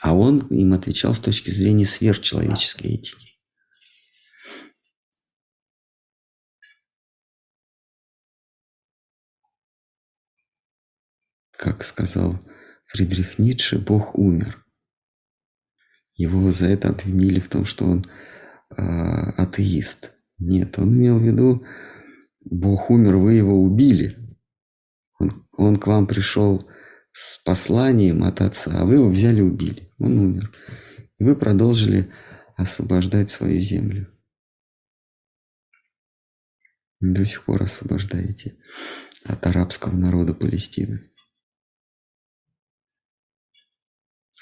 А он им отвечал с точки зрения сверхчеловеческой этики. Как сказал Фридрих Ницше, Бог умер – его за это обвинили в том, что он э, атеист. Нет, он имел в виду, Бог умер, вы его убили. Он, он к вам пришел с посланием от Отца, а вы его взяли и убили. Он умер. И вы продолжили освобождать свою землю. До сих пор освобождаете от арабского народа Палестины.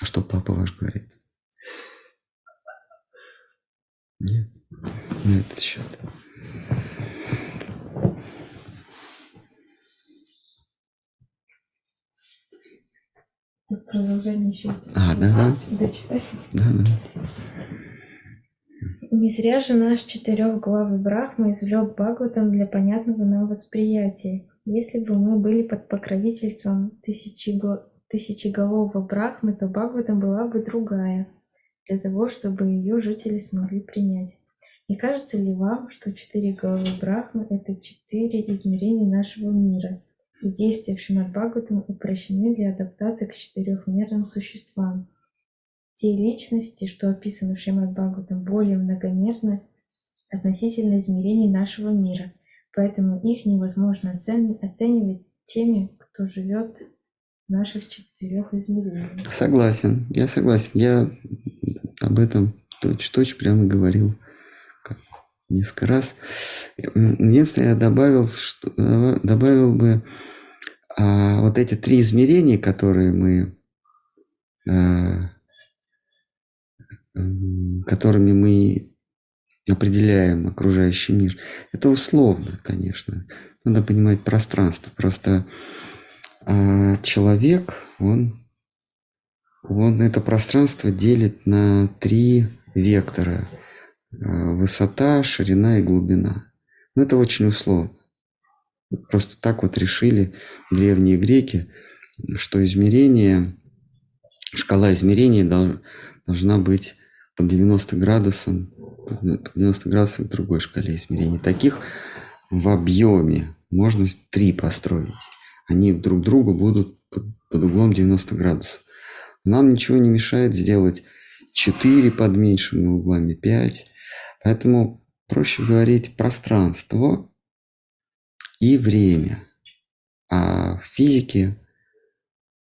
А что папа ваш говорит? Нет, на этот счет. Тут продолжение еще есть. А, да, да. Дочитай. Да, да. Не зря же наш четырехглавый Брахма извлек Бхагаватам для понятного нам восприятия. Если бы мы были под покровительством тысячего, тысячеголового Брахмы, то Бхагаватам была бы другая для того, чтобы ее жители смогли принять. Не кажется ли вам, что четыре головы Брахмы – это четыре измерения нашего мира, действия в Шримад упрощены для адаптации к четырехмерным существам? Те личности, что описаны в Шримад Бхагаватам, более многомерны относительно измерений нашего мира, поэтому их невозможно оценивать теми, кто живет в наших четырех измерениях. Согласен, я согласен. Я об этом точь-точь прямо говорил несколько раз. Единственное, я добавил, что, добавил бы а, вот эти три измерения, которые мы а, которыми мы определяем окружающий мир. Это условно, конечно. Надо понимать пространство. Просто а, человек, он он это пространство делит на три вектора. Э, высота, ширина и глубина. Но это очень условно. Просто так вот решили древние греки, что измерение, шкала измерения должна быть под 90 градусом, под 90 градусов в другой шкале измерения. Таких в объеме можно три построить. Они друг другу будут под углом 90 градусов. Нам ничего не мешает сделать 4 под меньшими углами, 5. Поэтому проще говорить, пространство и время. А в физике,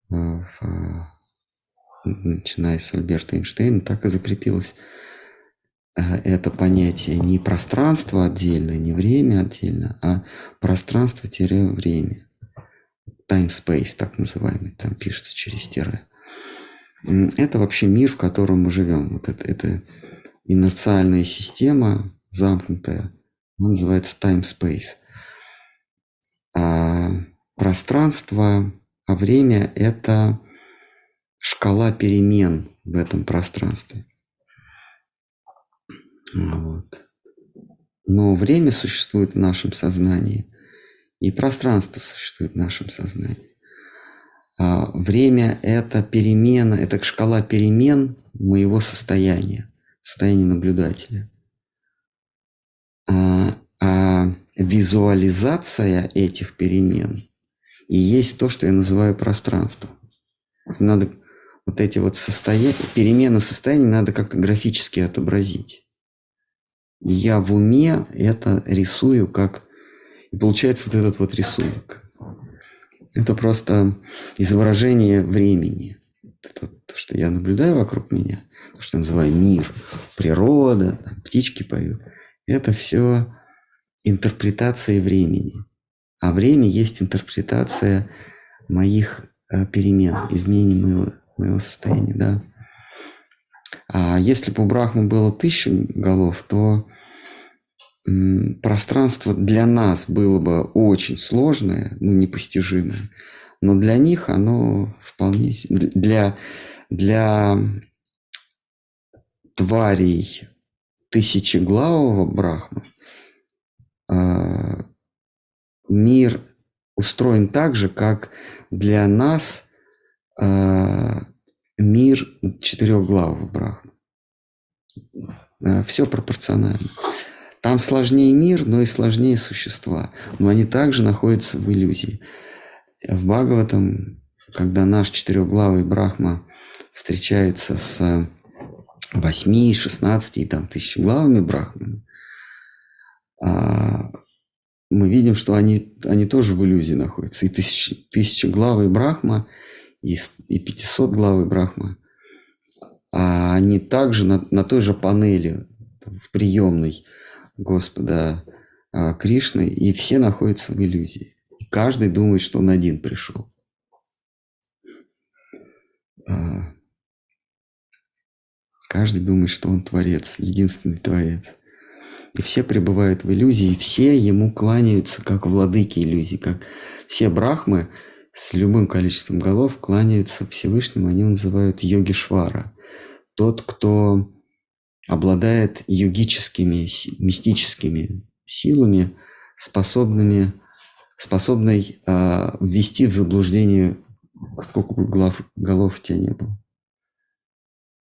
э, в, начиная с Альберта Эйнштейна, так и закрепилось э, это понятие не пространство отдельно, не время отдельно, а пространство-время. Time-space, так называемый, там пишется через тире. Это вообще мир, в котором мы живем. Вот это, это инерциальная система, замкнутая, она называется time-space. А пространство, а время – это шкала перемен в этом пространстве. Вот. Но время существует в нашем сознании, и пространство существует в нашем сознании. А время – это перемена, это шкала перемен моего состояния, состояния наблюдателя. А, а визуализация этих перемен и есть то, что я называю пространством. Надо вот эти вот состояния, перемены состояния надо как-то графически отобразить. Я в уме это рисую как... И получается вот этот вот рисунок. Это просто изображение времени. Это то, что я наблюдаю вокруг меня, то, что я называю мир, природа, птички поют. Это все интерпретация времени. А время есть интерпретация моих э, перемен, изменений моего, моего состояния. Да? А если бы у Брахмы было тысяча голов, то пространство для нас было бы очень сложное, ну, непостижимое, но для них оно вполне... Для, для тварей тысячеглавого Брахмы э, мир устроен так же, как для нас э, мир четырехглавого Брахмы. Э, все пропорционально. Там сложнее мир, но и сложнее существа. Но они также находятся в иллюзии. В Бхагаватам, когда наш четырехглавый Брахма встречается с восьми, шестнадцати и там тысячеглавыми Брахмами, а, мы видим, что они, они тоже в иллюзии находятся. И тысяч, тысячеглавый Брахма, и, и 500 главый Брахма, а они также на, на той же панели в приемной Господа а, Кришны, и все находятся в иллюзии. И каждый думает, что он один пришел. А, каждый думает, что он творец, единственный творец. И все пребывают в иллюзии, и все ему кланяются, как владыки иллюзий, как все брахмы с любым количеством голов кланяются Всевышнему, они называют йогишвара. Тот, кто обладает йогическими, мистическими силами, способными, способной э, ввести в заблуждение, сколько бы глав, голов у тебя не было.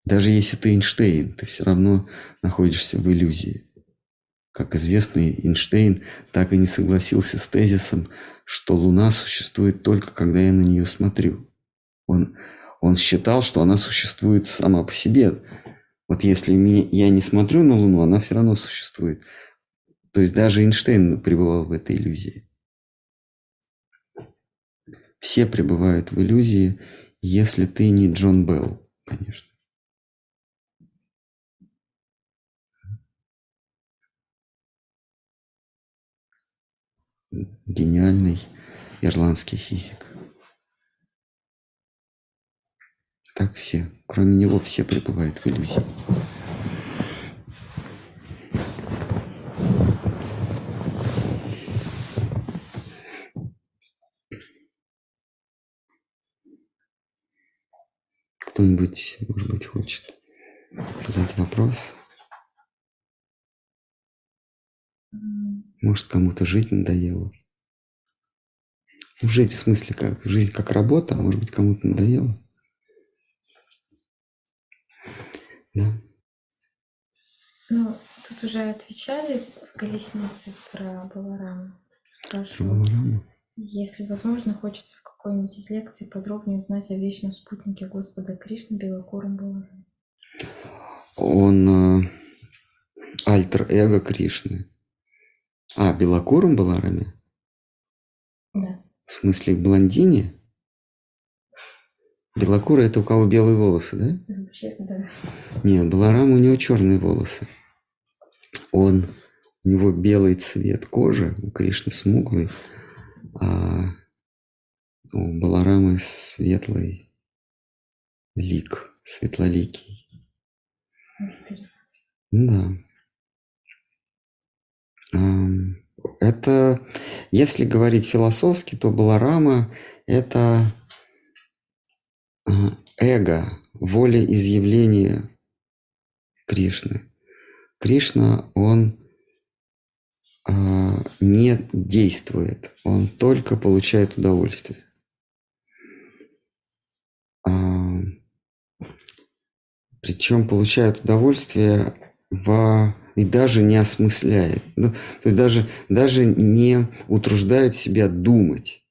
Даже если ты Эйнштейн, ты все равно находишься в иллюзии. Как известно, Эйнштейн так и не согласился с тезисом, что Луна существует только когда я на нее смотрю. Он, он считал, что она существует сама по себе, вот если я не смотрю на Луну, она все равно существует. То есть даже Эйнштейн пребывал в этой иллюзии. Все пребывают в иллюзии, если ты не Джон Белл, конечно. Гениальный ирландский физик. Так все. Кроме него все пребывают в иллюзии. Кто-нибудь, может быть, хочет задать вопрос? Может, кому-то жить надоело? Ну, жить в смысле как? Жизнь как работа, а может быть, кому-то надоело? Да. Ну, тут уже отвечали в колеснице про Балараму. Спрашивал. Балараму. Если возможно, хочется в какой-нибудь из лекций подробнее узнать о вечном спутнике Господа Кришны Белокуром Балараме. Он э, альтер-эго Кришны. А, белокуром Балараме? Да. В смысле, блондине? Белокура это у кого белые волосы, да? Вообще, да. Нет, Баларам у него черные волосы. Он, у него белый цвет кожи, у Кришны смуглый, а у Баларамы светлый лик, светлоликий. Да. Это, если говорить философски, то Баларама – это эго, волеизъявление Кришны. Кришна, он а, не действует, он только получает удовольствие. А, причем получает удовольствие в, и даже не осмысляет. Ну, то есть даже, даже не утруждает себя думать.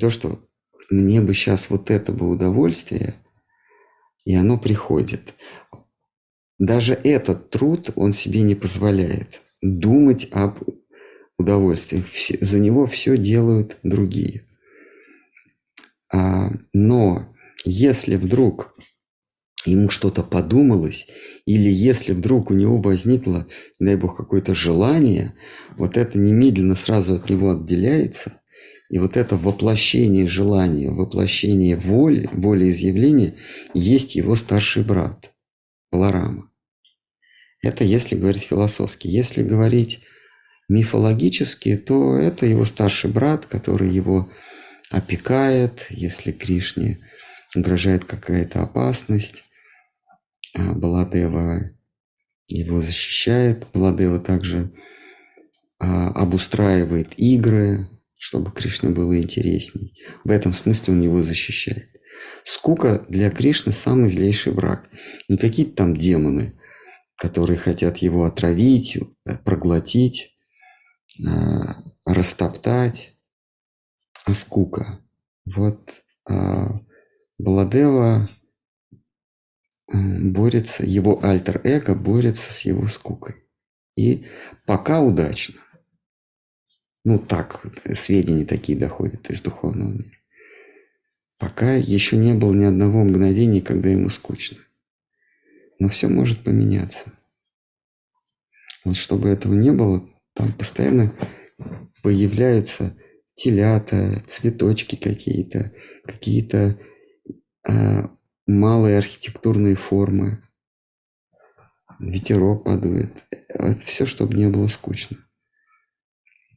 То, что мне бы сейчас вот это бы удовольствие, и оно приходит. Даже этот труд он себе не позволяет. Думать об удовольствиях. За него все делают другие. А, но если вдруг ему что-то подумалось, или если вдруг у него возникло, дай бог, какое-то желание, вот это немедленно сразу от него отделяется, и вот это воплощение желания, воплощение воли, волеизъявления есть его старший брат, Баларама. Это если говорить философски. Если говорить мифологически, то это его старший брат, который его опекает, если Кришне угрожает какая-то опасность. А Баладева его защищает. Баладева также а, обустраивает игры, чтобы Кришне было интересней. В этом смысле он его защищает. Скука для Кришны самый злейший враг. Не какие-то там демоны, которые хотят его отравить, э, проглотить, э, растоптать, а скука. Вот а, Баладева борется, его альтер-эго борется с его скукой. И пока удачно. Ну, так, сведения такие доходят из духовного мира. Пока еще не было ни одного мгновения, когда ему скучно. Но все может поменяться. Вот чтобы этого не было, там постоянно появляются телята, цветочки какие-то, какие-то э, малые архитектурные формы. Ветерок подует. Это все, чтобы не было скучно.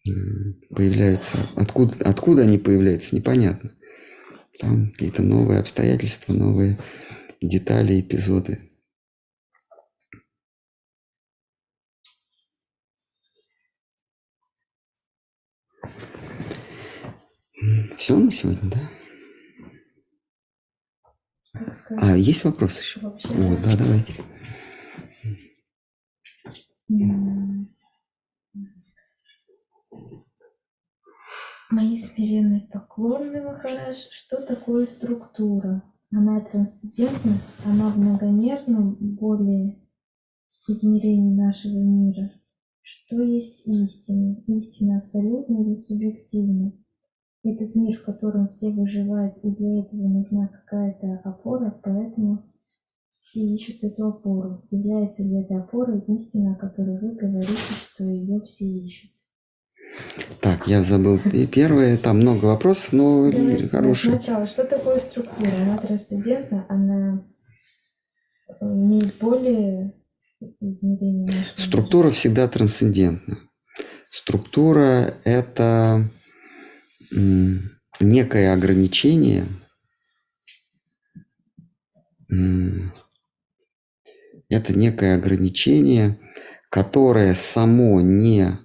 Появляются. Откуда, откуда они появляются, непонятно. Там какие-то новые обстоятельства, новые детали, эпизоды. Все на сегодня, да? А, есть вопрос еще? Вообще. О, да, давайте. Мои смиренные поклоны, Махарадж. Что такое структура? Она трансцендентна, она в многомерном более измерении нашего мира. Что есть истина? Истина абсолютна или субъективна? Этот мир, в котором все выживают, и для этого нужна какая-то опора, поэтому все ищут эту опору. Является ли эта опора истина, о которой вы говорите, что ее все ищут? Так, я забыл пе- первое. Там много вопросов, но Давайте хорошие. Сначала, что такое структура? Она трансцендентна, она э, имеет более мира. Структура всегда трансцендентна. Структура – это некое ограничение, это некое ограничение, которое само не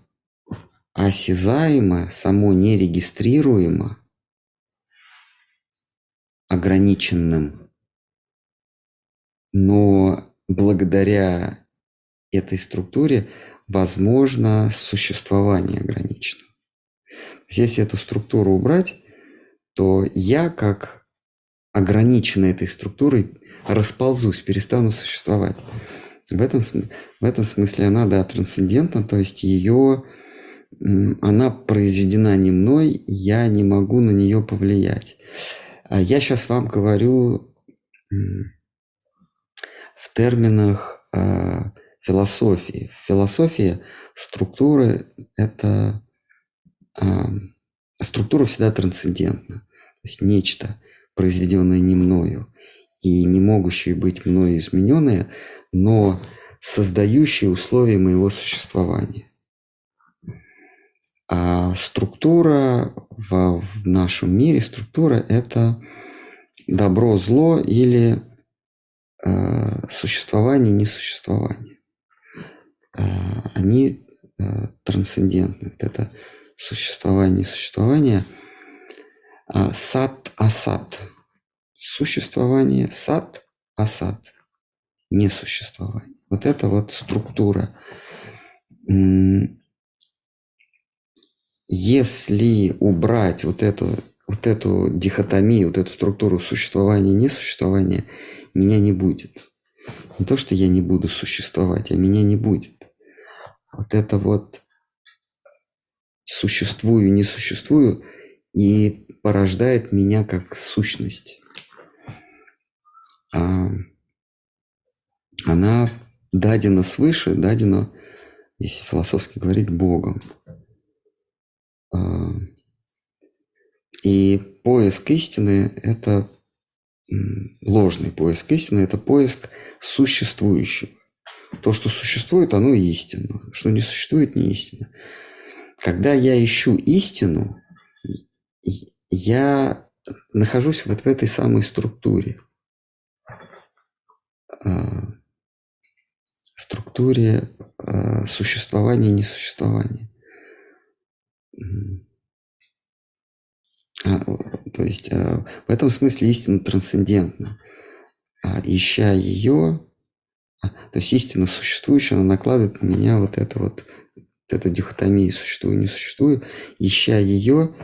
осязаемо, само не регистрируемо ограниченным, но благодаря этой структуре возможно существование ограниченного. Если эту структуру убрать, то я как ограниченный этой структурой расползусь, перестану существовать. В этом, в этом смысле она, да, трансцендентна, то есть ее, она произведена не мной, я не могу на нее повлиять. А я сейчас вам говорю в терминах э, философии. В философии структуры – это э, структура всегда трансцендентна. То есть нечто, произведенное не мною и не могущее быть мною измененное, но создающее условия моего существования. А структура в, в нашем мире, структура – это добро, зло или э, существование, несуществование. Э, они э, трансцендентны. Вот это существование, несуществование. А сад, асад. Существование, сад, асад. Несуществование. Вот это вот структура. Если убрать вот эту, вот эту дихотомию, вот эту структуру существования и несуществования, меня не будет. Не то, что я не буду существовать, а меня не будет. Вот это вот существую, не существую, и порождает меня как сущность. А, она дадена свыше, дадена, если философски говорить, Богом. А, и поиск истины – это ложный поиск истины – это поиск существующего. То, что существует, оно истинно. Что не существует, не истина. Когда я ищу истину, я нахожусь вот в этой самой структуре. А, структуре а, существования и несуществования. А, то есть а, в этом смысле истина трансцендентна. А, ища ее, а, то есть истина существующая, она накладывает на меня вот это вот, вот эту дихотомию существую, не существую. Ища ее,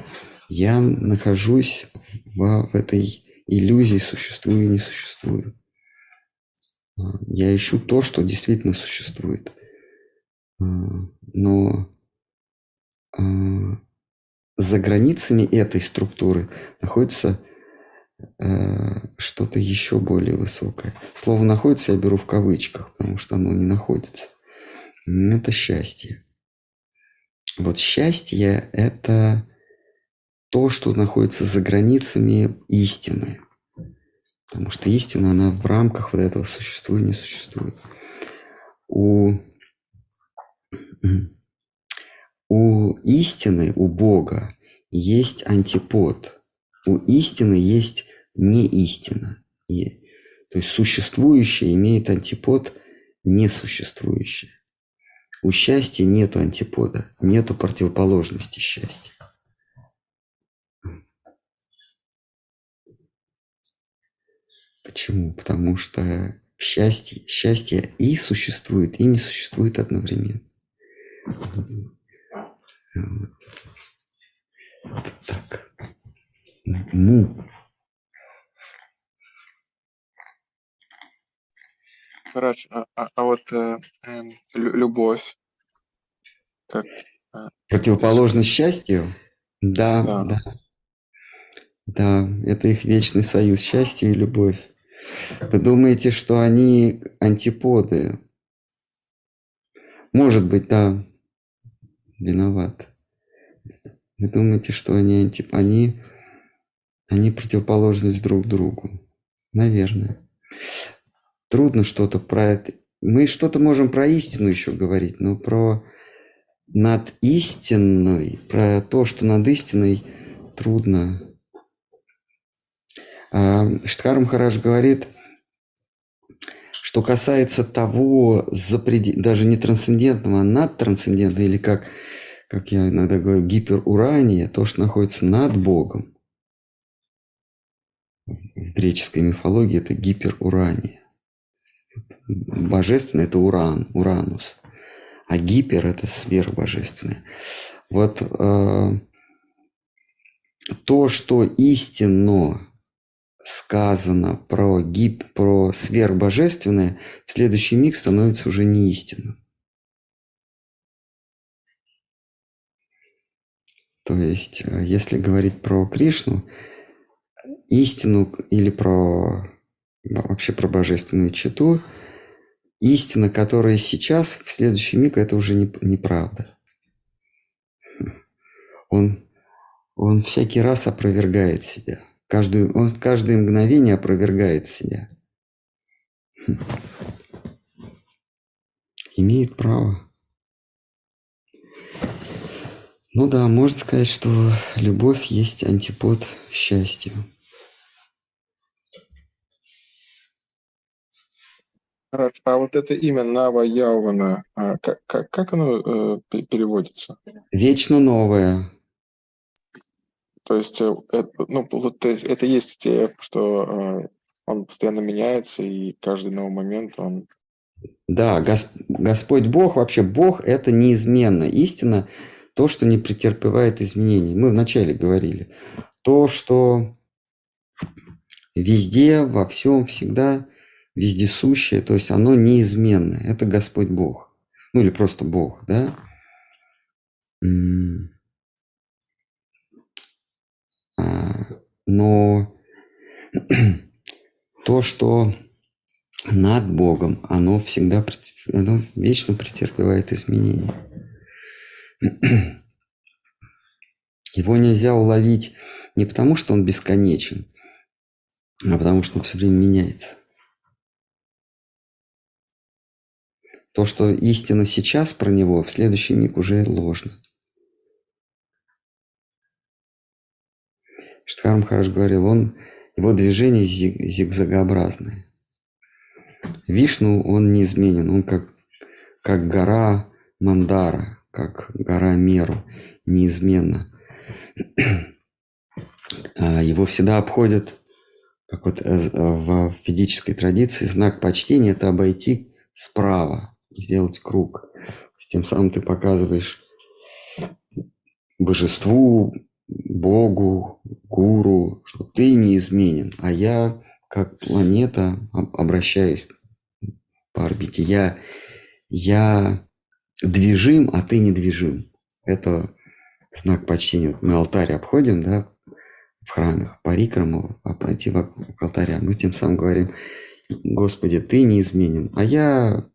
я нахожусь в, в этой иллюзии существую, не существую. А, я ищу то, что действительно существует. А, но за границами этой структуры находится э, что-то еще более высокое. Слово находится я беру в кавычках, потому что оно не находится. Это счастье. Вот счастье – это то, что находится за границами истины. Потому что истина, она в рамках вот этого существует, не существует. У у истины, у Бога есть антипод. У истины есть не истина. И, то есть существующее имеет антипод несуществующее. У счастья нет антипода, нет противоположности счастья. Почему? Потому что счастье, счастье и существует, и не существует одновременно. Так. Ну. Хорошо. А, а, а вот э, э, любовь. Как, э, Противоположность счастью? Да, да, да. Да, это их вечный союз, счастье и любовь. Вы думаете, что они антиподы? Может быть, да виноват. Вы думаете, что они, типа, они, они противоположность друг другу? Наверное. Трудно что-то про это. Мы что-то можем про истину еще говорить, но про над истиной, про то, что над истиной трудно. А, Штхар Махарадж говорит, что касается того, запред... даже не трансцендентного, а надтрансцендентного, или как как я иногда говорю, гиперурания, то, что находится над Богом. В греческой мифологии это гиперурания. Божественное – это уран, уранус. А гипер – это сверхбожественное. Вот э, то, что истинно сказано про гип, про сверхбожественное, следующий миг становится уже не истинным. То есть, э, если говорить про Кришну, истину или про вообще про божественную читу, истина, которая сейчас, в следующий миг, это уже не, неправда. Он, он всякий раз опровергает себя. Каждую, он каждое мгновение опровергает себя. Имеет право. Ну да, можно сказать, что любовь есть антипод счастью. Хорошо. А вот это имя Нава Яувана, как, как, как оно э, переводится? Вечно новое. То есть, э, ну, вот, это есть те, что э, он постоянно меняется, и каждый новый момент он... Да, Гос- Господь Бог, вообще Бог – это неизменно. Истина – то, что не претерпевает изменений. Мы вначале говорили. То, что везде, во всем, всегда вездесущее, то есть оно неизменное. Это Господь Бог. Ну или просто Бог, да? Но то, что над Богом, оно всегда, оно вечно претерпевает изменения. Его нельзя уловить не потому, что он бесконечен, а потому что он все время меняется. То, что истина сейчас про него, в следующий миг уже ложно. Штхар Махараш говорил, он, его движение зиг, зигзагообразное. Вишну, он неизменен, он как, как гора Мандара, как гора Меру, неизменно. А, его всегда обходят, как вот э, в ведической традиции, знак почтения – это обойти справа, сделать круг. С тем самым ты показываешь божеству, Богу, гуру, что ты неизменен, а я как планета обращаюсь по орбите. Я, я движим, а ты недвижим. Это знак почтения. Мы алтарь обходим, да, в храмах, парикраму, а пройти вокруг алтаря. Мы тем самым говорим, Господи, ты неизменен, а я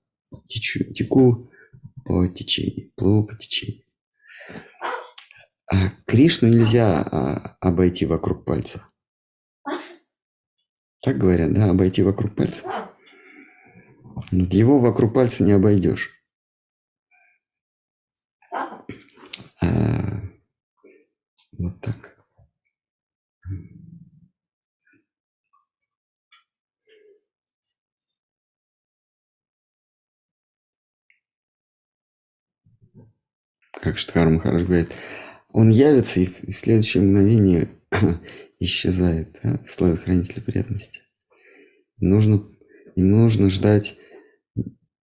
течу, теку по течению, плыву по течению. А Кришну нельзя а, обойти вокруг пальца. Так говорят, да, обойти вокруг пальца. Вот его вокруг пальца не обойдешь. А, вот так. Как Штхар Махараш говорит, он явится и в следующее мгновение исчезает да, в славе хранителя преданности. Нужно, и нужно ждать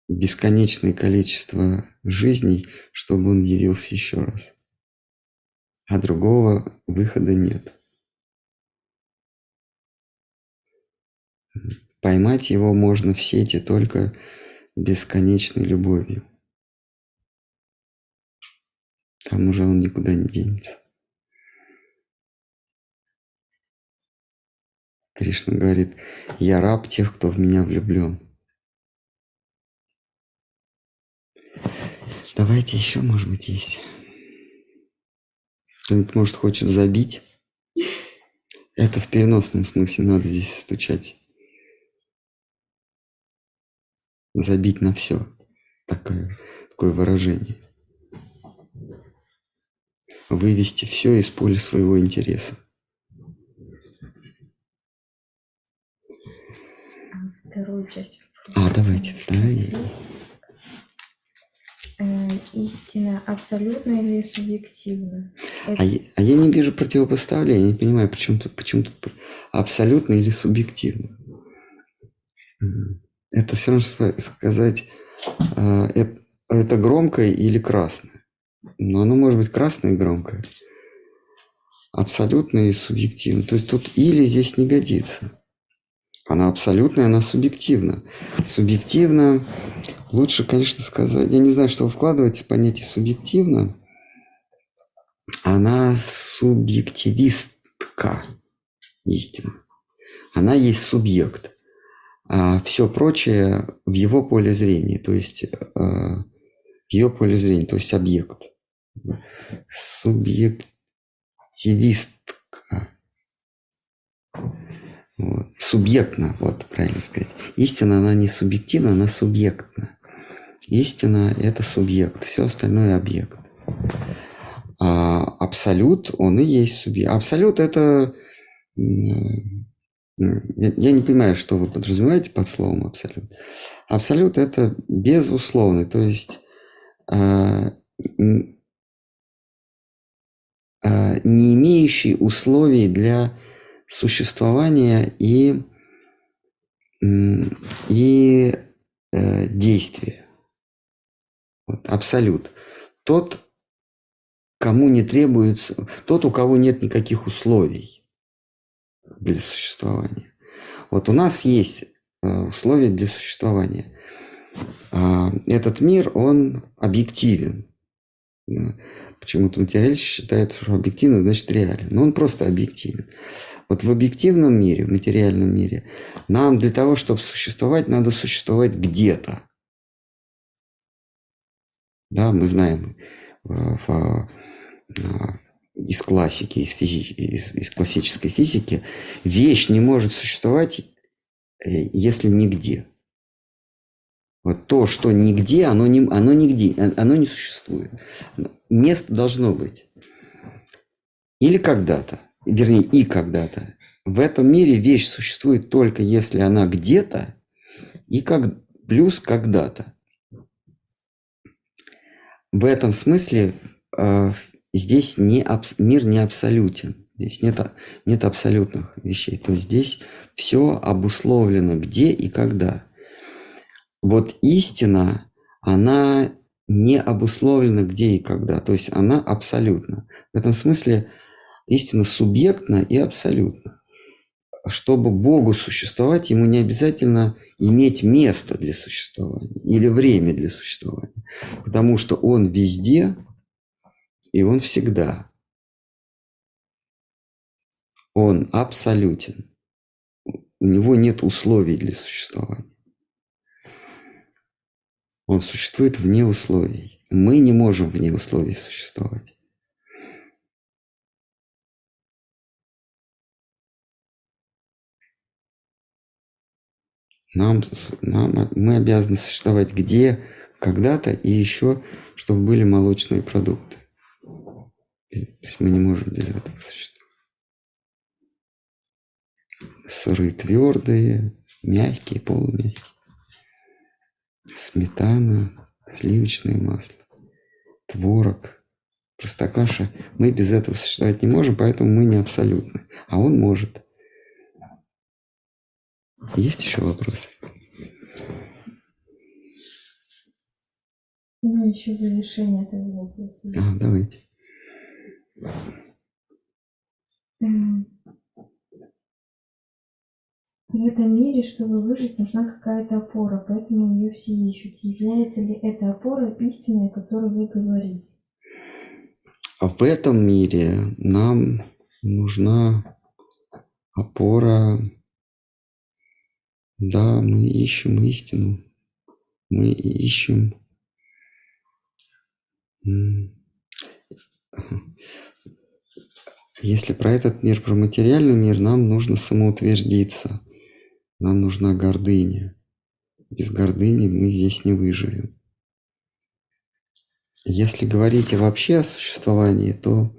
бесконечное количество жизней, чтобы он явился еще раз. А другого выхода нет. Поймать его можно в сети только бесконечной любовью. Там уже он никуда не денется. Кришна говорит, я раб тех, кто в меня влюблен. Давайте еще, может быть, есть. Кто-нибудь, может, хочет забить. Это в переносном смысле надо здесь стучать. Забить на все. Такое, такое выражение. Вывести все из поля своего интереса. Вторую часть. А, давайте, вторая. Э, истина абсолютна или субъективна? Это... А, я, а я не вижу противопоставления, не понимаю, почему тут, почему тут абсолютно или субъективно. Это все равно сказать, а, это, это громкое или красное. Но оно может быть красное и громкое. абсолютно и субъективно. То есть тут или здесь не годится. Она абсолютная, она субъективна. Субъективно, лучше, конечно, сказать, я не знаю, что вы вкладываете в понятие субъективно. Она субъективистка, истина. Она есть субъект. А все прочее в его поле зрения, то есть э, в ее поле зрения, то есть объект. Субъективистка. Вот. Субъектно, вот правильно сказать. Истина, она не субъективна, она субъектна. Истина – это субъект, все остальное – объект. А абсолют, он и есть субъект. Абсолют – это… Я не понимаю, что вы подразумеваете под словом абсолют. Абсолют – это безусловный, то есть а, не имеющий условий для существования и, и э, действия. Вот, абсолют. Тот, кому не требуется, тот, у кого нет никаких условий для существования. Вот у нас есть э, условия для существования. А, этот мир, он объективен. Почему-то материалист считает, что объективно значит реален. Но он просто объективен. Вот в объективном мире, в материальном мире, нам для того, чтобы существовать, надо существовать где-то. Да, мы знаем э, в, в, э, из классики, из, физи, из, из классической физики, вещь не может существовать, э, если нигде. Вот то, что нигде, оно, не, оно нигде, оно не существует. Место должно быть. Или когда-то вернее, и когда-то. В этом мире вещь существует только если она где-то и как плюс когда-то. В этом смысле э, здесь не абс, мир не абсолютен. Здесь нет, нет абсолютных вещей. То есть здесь все обусловлено где и когда. Вот истина, она не обусловлена где и когда. То есть она абсолютна. В этом смысле истина субъектна и абсолютна. Чтобы Богу существовать, ему не обязательно иметь место для существования или время для существования, потому что он везде и он всегда. Он абсолютен. У него нет условий для существования. Он существует вне условий. Мы не можем вне условий существовать. Нам, нам, мы обязаны существовать где, когда-то и еще, чтобы были молочные продукты. То есть мы не можем без этого существовать. Сыры твердые, мягкие, полумягкие. Сметана, сливочное масло, творог, простокаша. Мы без этого существовать не можем, поэтому мы не абсолютны. А он может. Есть еще вопросы? Ну, еще завершение этого вопроса. А, давайте. В этом мире, чтобы выжить, нужна какая-то опора, поэтому ее все ищут. Является ли эта опора истиной, о которой вы говорите? А в этом мире нам нужна опора да, мы ищем истину. Мы ищем... Если про этот мир, про материальный мир, нам нужно самоутвердиться. Нам нужна гордыня. Без гордыни мы здесь не выживем. Если говорить вообще о существовании, то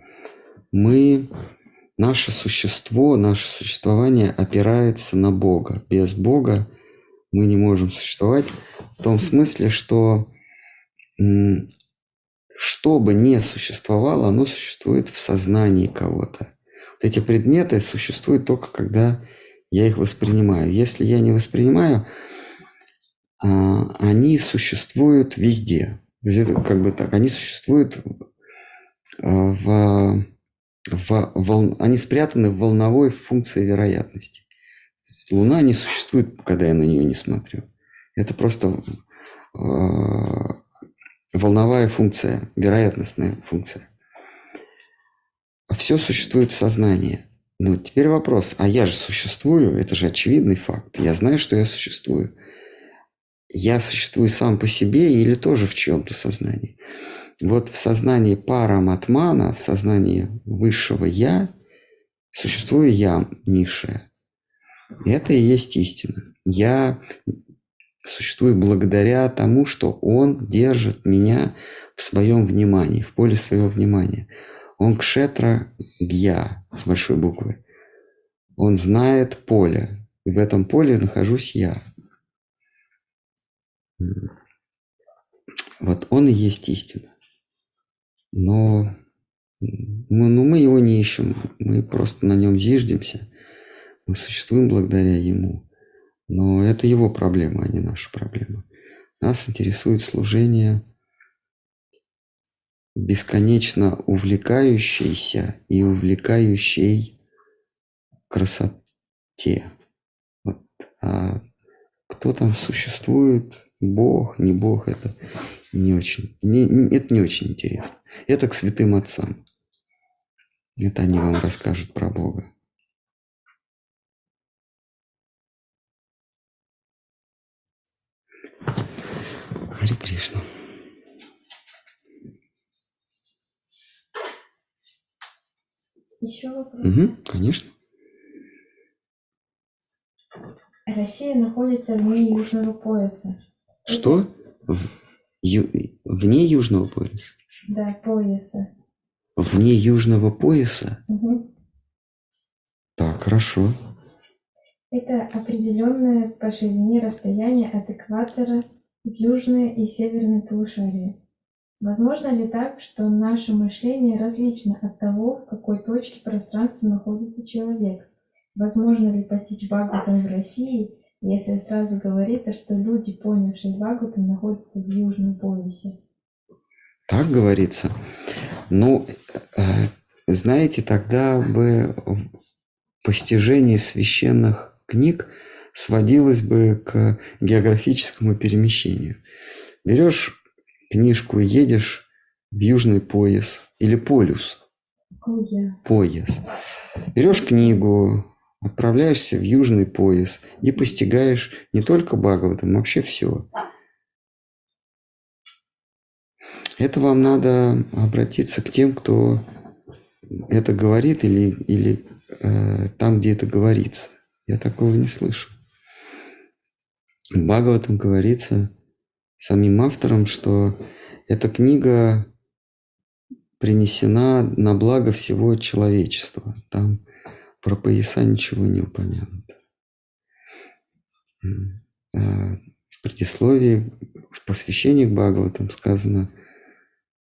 мы Наше существо, наше существование опирается на Бога. Без Бога мы не можем существовать в том смысле, что что бы ни существовало, оно существует в сознании кого-то. Вот эти предметы существуют только когда я их воспринимаю. Если я не воспринимаю, а, они существуют везде. Как бы так, они существуют а, в в вол... они спрятаны в волновой функции вероятности. Луна не существует, когда я на нее не смотрю. Это просто э, волновая функция, вероятностная функция. Все существует в сознании. Ну, теперь вопрос, а я же существую, это же очевидный факт. Я знаю, что я существую. Я существую сам по себе или тоже в чьем-то сознании? Вот в сознании параматмана, в сознании высшего я, существую я низшее. Это и есть истина. Я существую благодаря тому, что он держит меня в своем внимании, в поле своего внимания. Он кшетра гья с большой буквы. Он знает поле. И в этом поле нахожусь я. Вот он и есть истина. Но мы, ну, мы его не ищем, мы просто на нем зиждемся. Мы существуем благодаря ему. Но это его проблема, а не наша проблема. Нас интересует служение бесконечно увлекающейся и увлекающей красоте. Вот. А кто там существует, Бог, не Бог, это не очень, не, это не очень интересно. Это к святым отцам. Это они вам расскажут про Бога. Хари Кришна. Еще вопрос. Угу, конечно. Россия находится вне Южного пояса. Что? В- ю- вне Южного пояса? Да, пояса. Вне Южного пояса? Мгм. Так, хорошо. Это определенное по ширине расстояние от экватора в южное и северное полушарие. Возможно ли так, что наше мышление различно от того, в какой точке пространства находится человек? Возможно ли постичь Бхагаватам в России, если сразу говорится, что люди, понявшие Бхагаватам, находятся в южном поясе? Так говорится. Ну, э, знаете, тогда бы постижение священных книг сводилось бы к географическому перемещению. Берешь книжку едешь в южный пояс или полюс, пояс. Берешь книгу, отправляешься в южный пояс и постигаешь не только Бхагаватам, вообще все. Это вам надо обратиться к тем, кто это говорит или, или э, там, где это говорится. Я такого не слышу. В Бхагаватам говорится самим автором, что эта книга принесена на благо всего человечества. Там про пояса ничего не упомянуто. А В предисловии, в посвящении к Бхагаватам сказано,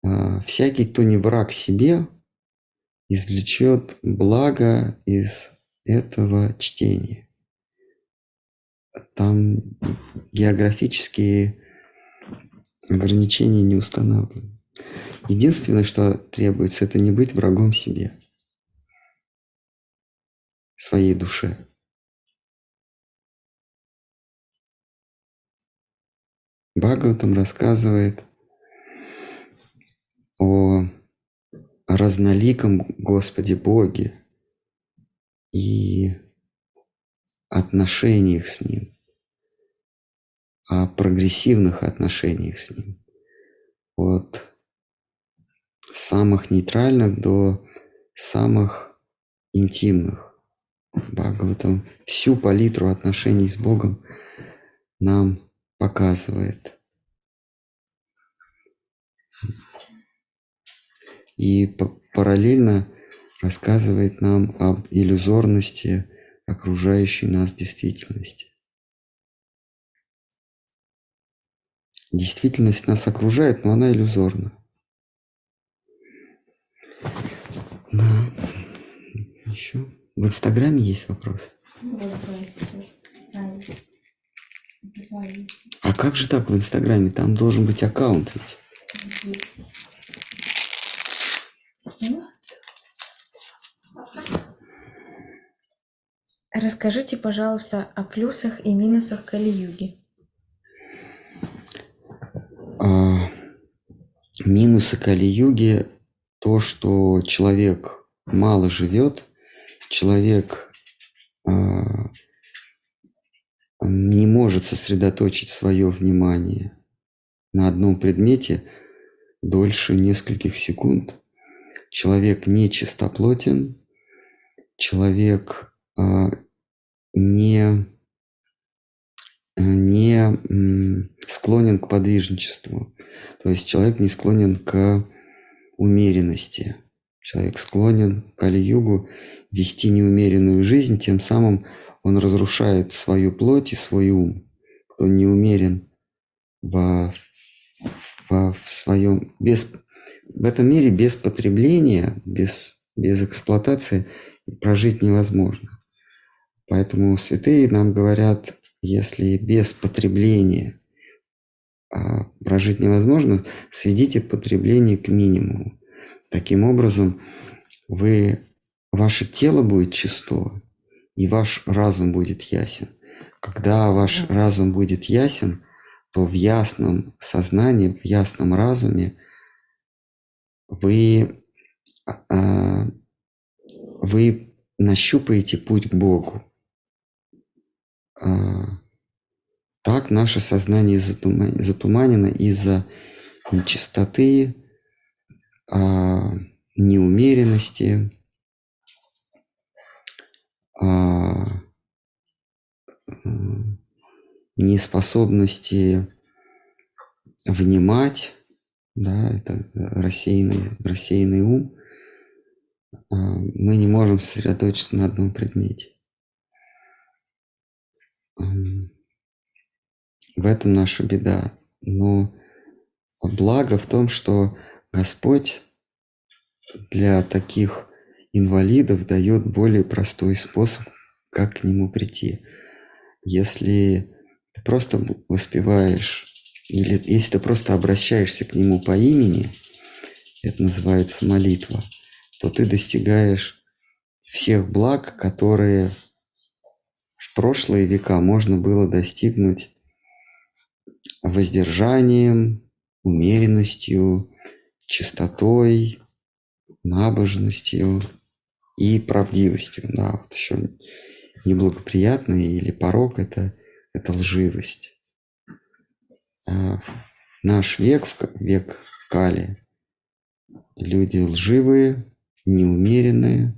а, «Всякий, кто не враг себе, извлечет благо из этого чтения». Там географические ограничения не установлены. Единственное, что требуется, это не быть врагом себе, своей душе. Бхагаватам рассказывает о разноликом Господе Боге и отношениях с Ним, о прогрессивных отношениях с Ним. От самых нейтральных до самых интимных. Бхагаватам всю палитру отношений с Богом нам показывает. И па- параллельно рассказывает нам об иллюзорности окружающей нас действительности. Действительность нас окружает, но она иллюзорна. Да. Еще. В Инстаграме есть вопрос. А как же так в Инстаграме? Там должен быть аккаунт ведь. Расскажите, пожалуйста, о плюсах и минусах Кали-Юги. Минусы Кали-юги – то, что человек мало живет, человек а, не может сосредоточить свое внимание на одном предмете дольше нескольких секунд. Человек не чистоплотен, человек а, не, не склонен к подвижничеству. То есть человек не склонен к умеренности. Человек склонен к Кали-югу вести неумеренную жизнь, тем самым он разрушает свою плоть и свой ум. Кто не умерен во, во, в своем... Без, в этом мире без потребления, без, без эксплуатации прожить невозможно. Поэтому святые нам говорят, если без потребления а, прожить невозможно, сведите потребление к минимуму. Таким образом, вы, ваше тело будет чисто, и ваш разум будет ясен. Когда ваш разум будет ясен, то в ясном сознании, в ясном разуме вы, а, вы нащупаете путь к Богу. А, так наше сознание затуманено из-за нечистоты, а, неумеренности, а, неспособности внимать, да, это рассеянный, рассеянный ум, мы не можем сосредоточиться на одном предмете. В этом наша беда. Но благо в том, что Господь для таких инвалидов дает более простой способ, как к нему прийти. Если ты просто воспеваешь, или если ты просто обращаешься к нему по имени, это называется молитва, то ты достигаешь всех благ, которые в прошлые века можно было достигнуть воздержанием, умеренностью, чистотой, набожностью и правдивостью. Да, вот еще неблагоприятный или порог это, это лживость. А наш век, век Кали, люди лживые, неумеренные,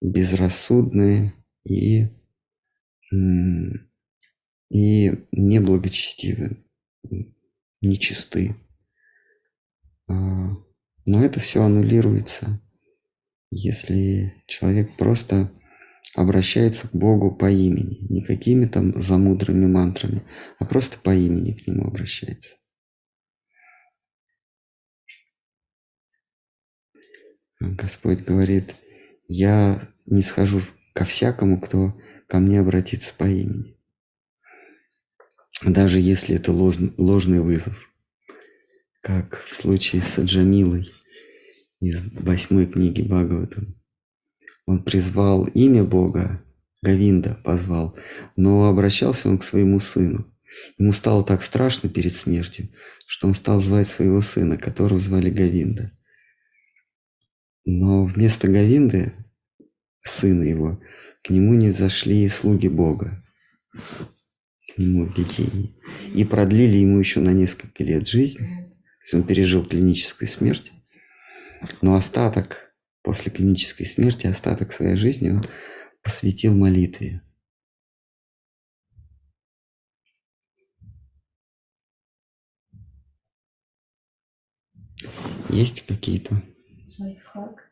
безрассудные и и неблагочестивы, нечисты. А, но это все аннулируется, если человек просто обращается к Богу по имени, не какими там замудрыми мантрами, а просто по имени к Нему обращается. Господь говорит, я не схожу ко всякому, кто ко мне обратится по имени даже если это ложный вызов, как в случае с Аджамилой из восьмой книги Бхагаватам. Он призвал имя Бога, Гавинда позвал, но обращался он к своему сыну. Ему стало так страшно перед смертью, что он стал звать своего сына, которого звали Гавинда. Но вместо Гавинды, сына его, к нему не зашли слуги Бога к нему видение. И продлили ему еще на несколько лет жизнь. То есть он пережил клиническую смерть. Но остаток, после клинической смерти, остаток своей жизни он посвятил молитве. Есть какие-то? Лайфхак.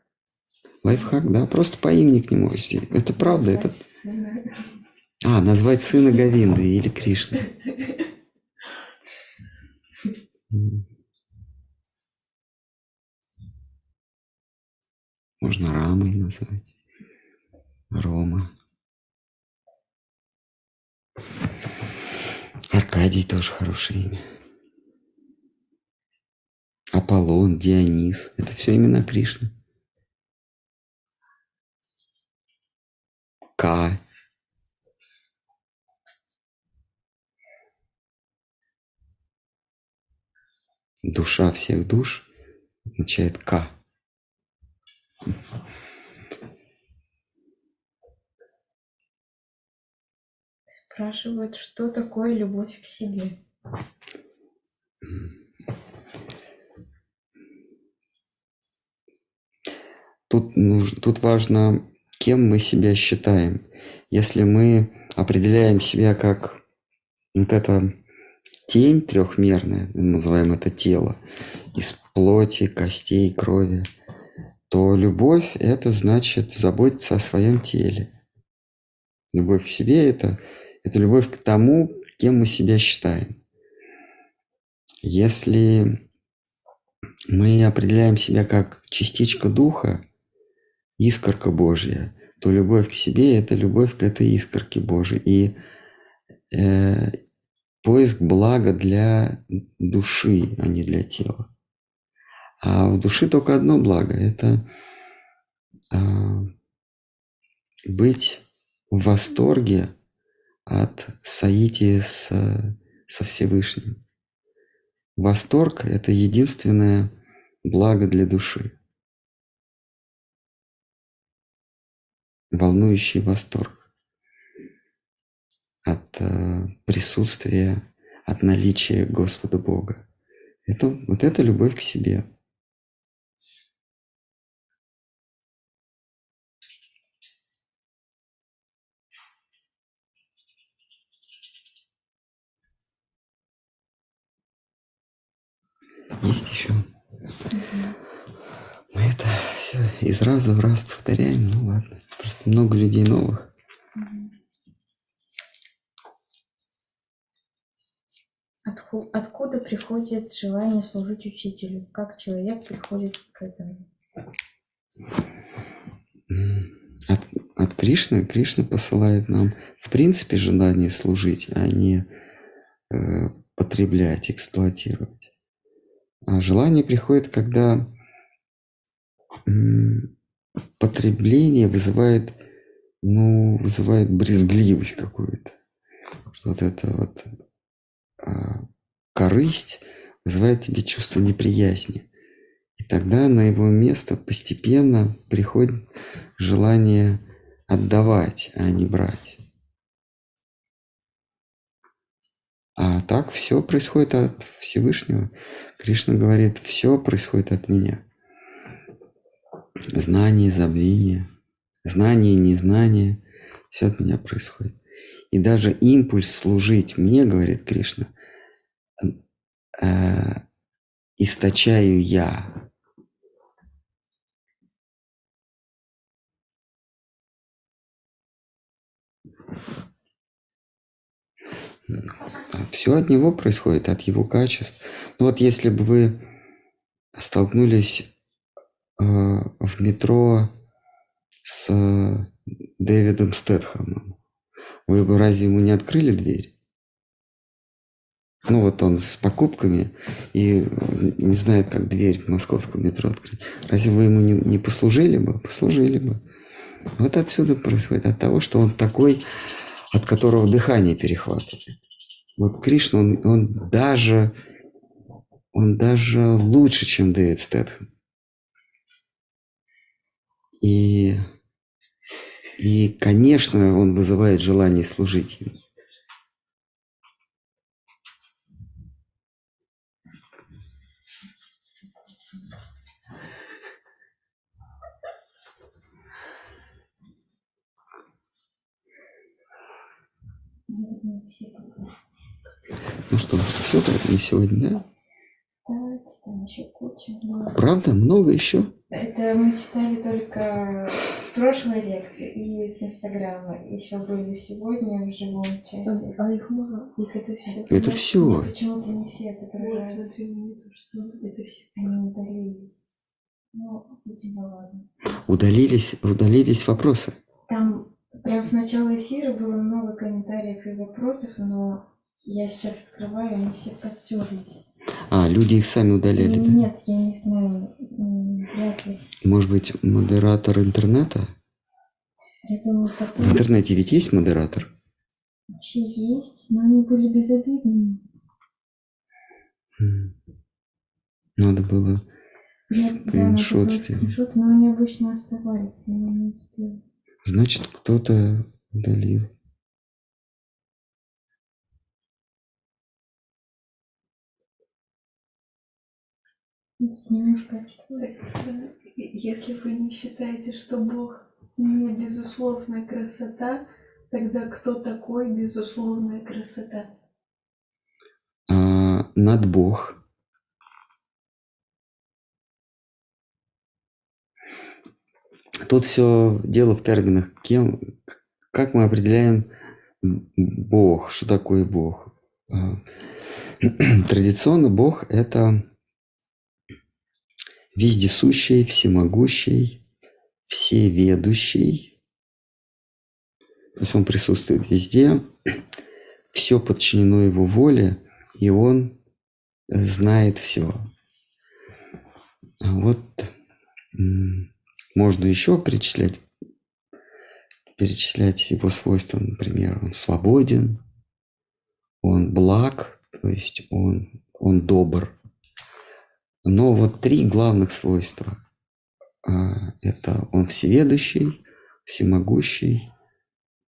Лайфхак, да, просто по имени к нему. Это правда, это... А, назвать сына Говинды или Кришны. Можно Рамой назвать. Рома. Аркадий тоже хорошее имя. Аполлон, Дионис. Это все имена Кришны. К. Душа всех душ означает К. Спрашивают, что такое любовь к себе? Тут, тут важно, кем мы себя считаем. Если мы определяем себя как вот эта тень трехмерная, называем это тело, из плоти, костей, крови, то любовь – это значит заботиться о своем теле. Любовь к себе – это, это любовь к тому, кем мы себя считаем. Если мы определяем себя как частичка духа, искорка Божья, то любовь к себе – это любовь к этой искорке Божьей. И э, поиск блага для души, а не для тела. А у души только одно благо – это а, быть в восторге от соития с, со Всевышним. Восторг – это единственное благо для души. Волнующий восторг от э, присутствия, от наличия Господа Бога. Это, вот это любовь к себе. Есть еще? Мы это все из раза в раз повторяем. Ну ладно. Просто много людей новых. Отху- Откуда приходит желание служить учителю? Как человек приходит к этому? От, от Кришны, Кришна посылает нам, в принципе, желание служить, а не э, потреблять, эксплуатировать. А желание приходит, когда потребление вызывает, ну, вызывает брезгливость какую-то. Вот это вот а, корысть вызывает тебе чувство неприязни. И тогда на его место постепенно приходит желание отдавать, а не брать. А так все происходит от Всевышнего. Кришна говорит, все происходит от меня. Знание, забвение, знание, незнание, все от меня происходит. И даже импульс служить мне, говорит Кришна, э, источаю я. Все от него происходит, от его качеств. Ну вот если бы вы столкнулись в метро с Дэвидом Стэтхэмом, вы бы разве ему не открыли дверь? Ну вот он с покупками и не знает, как дверь в московском метро открыть. Разве вы ему не, не послужили бы? Послужили бы. Вот отсюда происходит, от того, что он такой, от которого дыхание перехватывает. Вот Кришна, он, он даже, он даже лучше, чем Дэвид Стэтхэм. И, и, конечно, он вызывает желание служить ему. Ну что, все на сегодня, да? Да, там еще куча. но Правда? Много еще? Это мы читали только с прошлой лекции и с Инстаграма. Еще были сегодня в живом чате. А их мало, их это все. Это все. Почему-то не все Вот, отображают. смотри, у меня тоже самое, это все. Они удалились. Ну, видимо, ладно. Удалились, удалились вопросы. Там прям с начала эфира было много комментариев и вопросов, но я сейчас открываю, они все подтерлись. А, люди их сами удаляли, да? Нет, я не знаю, вряд ли. Может быть, модератор интернета? Я думаю, В потом интернете ведь есть модератор? вообще есть, но они были безобидными. Надо было да, скриншот было сделать. но они обычно оставались. Значит, кто-то удалил. Немножко Если вы не считаете, что Бог не безусловная красота, тогда кто такой безусловная красота? А, над Бог. Тут все дело в терминах. Кем, как мы определяем Бог? Что такое Бог? А, Традиционно Бог – это вездесущий, всемогущий, всеведущий. То есть он присутствует везде, все подчинено его воле, и он знает все. А вот можно еще перечислять, перечислять его свойства, например, он свободен, он благ, то есть он, он добр. Но вот три главных свойства. А, Это он всеведущий, всемогущий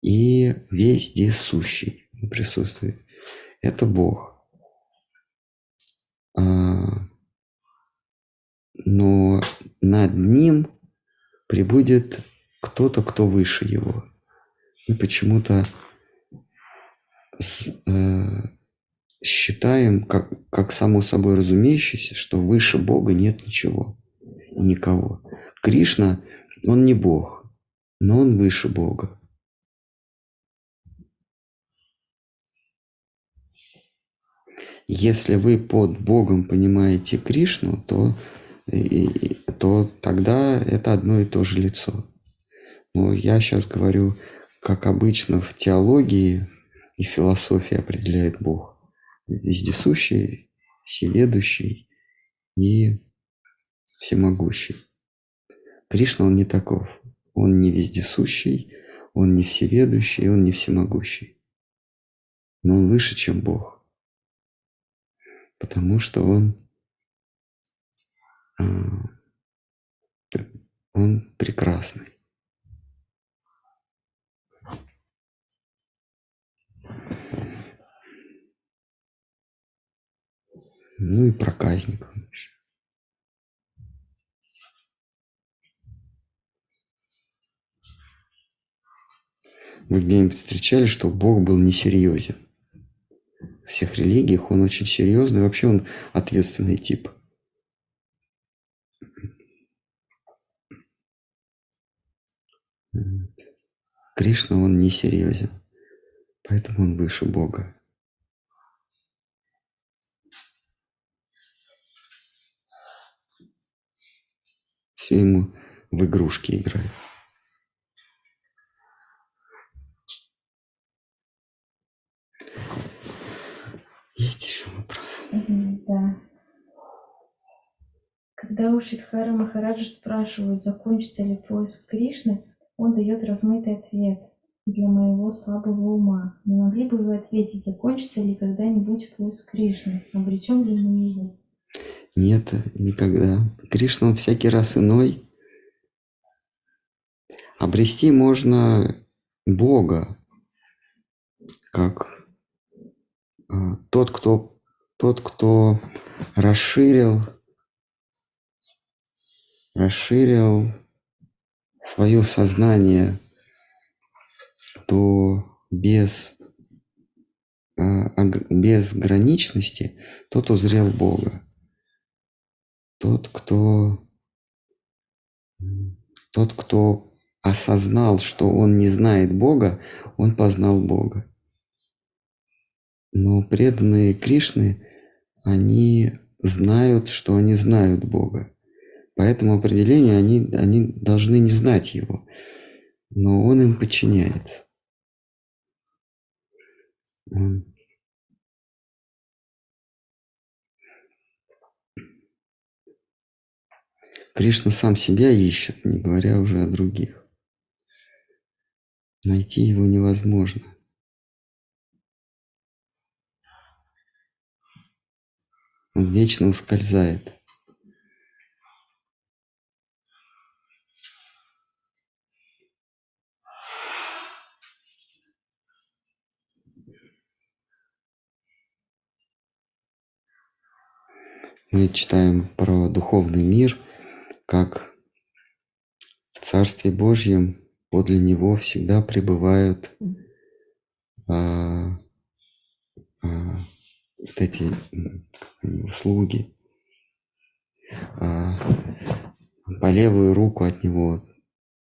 и вездесущий присутствует. Это Бог. А, Но над ним прибудет кто-то, кто выше его. Мы почему-то э, считаем, как, как само собой разумеющееся, что выше Бога нет ничего, никого. Кришна, он не Бог, но он выше Бога. Если вы под Богом понимаете Кришну, то, и- то тогда это одно и то же лицо. Но я сейчас говорю, как обычно в теологии и философии определяет Бог. Вездесущий, всеведущий и всемогущий. Кришна, он не таков. Он не вездесущий, он не всеведущий, он не всемогущий. Но он выше, чем Бог. Потому что он, а, он прекрасный. Ну и проказник. Вы где-нибудь встречали, что Бог был несерьезен? В всех религиях он очень серьезный, вообще он ответственный тип. Кришна, он не серьезен, поэтому он выше Бога. Все ему в игрушки играют. Есть еще вопрос? Да. Когда у Шидхара Махараджа спрашивают, закончится ли поиск Кришны, он дает размытый ответ для моего слабого ума. Не могли бы вы ответить, закончится ли когда-нибудь поиск Кришны? Обретем ли мы его? Нет, никогда. Кришна, он всякий раз иной. Обрести можно Бога, как а, тот, кто, тот, кто расширил, расширил свое сознание до без, а, безграничности, тот узрел Бога. Тот, кто, тот, кто осознал, что он не знает Бога, он познал Бога. Но преданные Кришны, они знают, что они знают Бога. По этому определению они, они должны не знать Его, но Он им подчиняется. Он- Кришна сам себя ищет, не говоря уже о других. Найти его невозможно. Он вечно ускользает. Мы читаем про духовный мир, как в Царстве Божьем подле него всегда пребывают а, а, вот эти слуги. А, по левую руку от него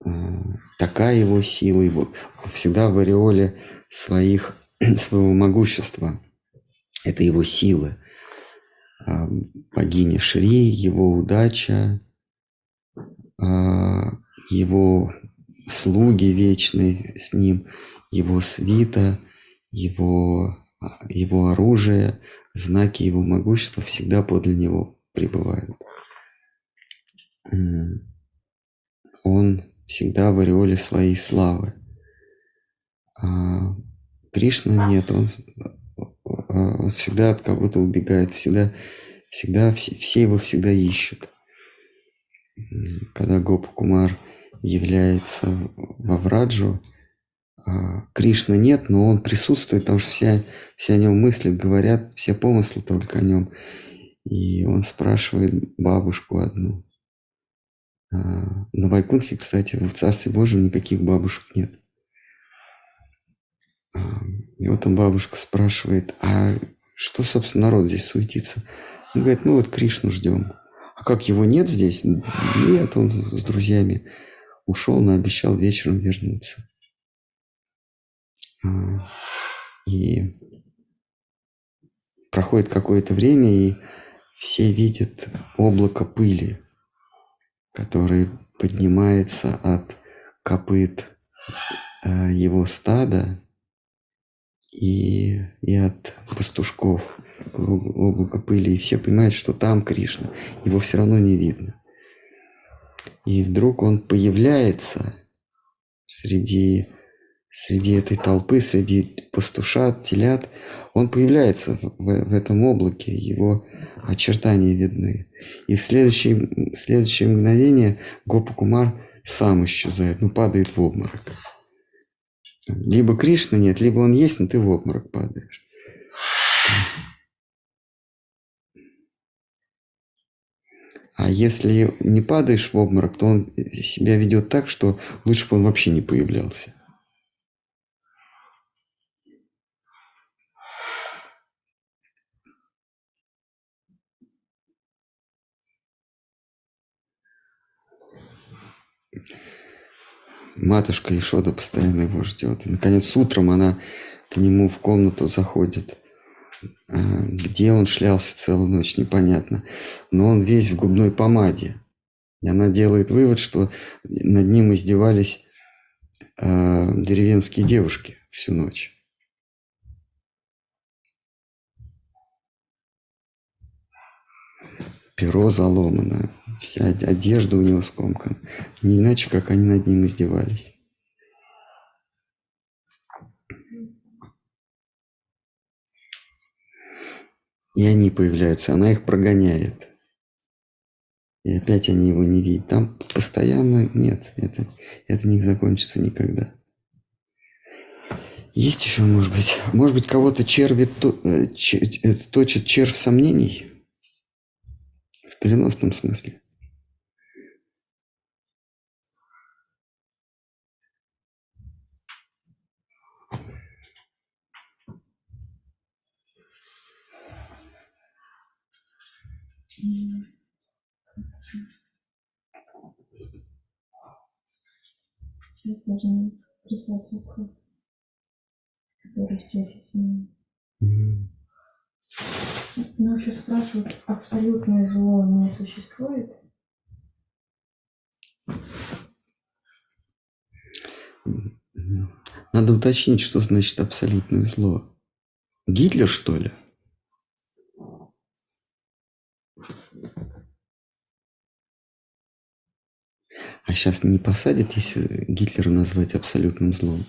а, такая его сила, его всегда в ореоле своих, своего могущества. Это его сила. А, богиня Шри, его удача, его слуги вечные с ним, его свита, его, а, его оружие, знаки его могущества всегда подле него пребывают. Он всегда в ореоле своей славы. А Кришна нет, он он всегда от кого-то убегает, всегда, всегда, все, все его всегда ищут. Когда Гопа Кумар является во Враджу, а, Кришны нет, но он присутствует, потому что все, все о нем мыслят, говорят, все помыслы только о нем. И он спрашивает бабушку одну. А, на Вайкунхе, кстати, в Царстве Божьем никаких бабушек нет. И вот там бабушка спрашивает, а что, собственно, народ здесь суетится? Он говорит, ну вот Кришну ждем. А как его нет здесь? Нет, он с друзьями ушел, но обещал вечером вернуться. А, и проходит какое-то время, и все видят облако пыли, которое поднимается от копыт э, его стада и, и от пастушков облако пыли, и все понимают, что там Кришна, его все равно не видно. И вдруг он появляется среди, среди этой толпы, среди пастушат, телят, он появляется в, в, этом облаке, его очертания видны. И в следующее, в следующее мгновение Гопа Кумар сам исчезает, ну падает в обморок. Либо Кришны нет, либо он есть, но ты в обморок падаешь. А если не падаешь в обморок, то он себя ведет так, что лучше бы он вообще не появлялся. Матушка Ишода постоянно его ждет. И, наконец, утром она к нему в комнату заходит. А, где он шлялся целую ночь, непонятно. Но он весь в губной помаде. И она делает вывод, что над ним издевались э, деревенские девушки всю ночь. Перо заломано, Вся одежда у него скомкана. Не иначе, как они над ним издевались. И они появляются, она их прогоняет. И опять они его не видят. Там постоянно нет, это, это не закончится никогда. Есть еще, может быть, может быть, кого-то черви то, э, э, точит червь сомнений? В переносном смысле. Сейчас должны прислать вопрос, который чаще всего. Ну, еще спрашивают, абсолютное зло не существует? Надо уточнить, что значит абсолютное зло. Гитлер, что ли? А сейчас не посадят, если Гитлера назвать абсолютным злом?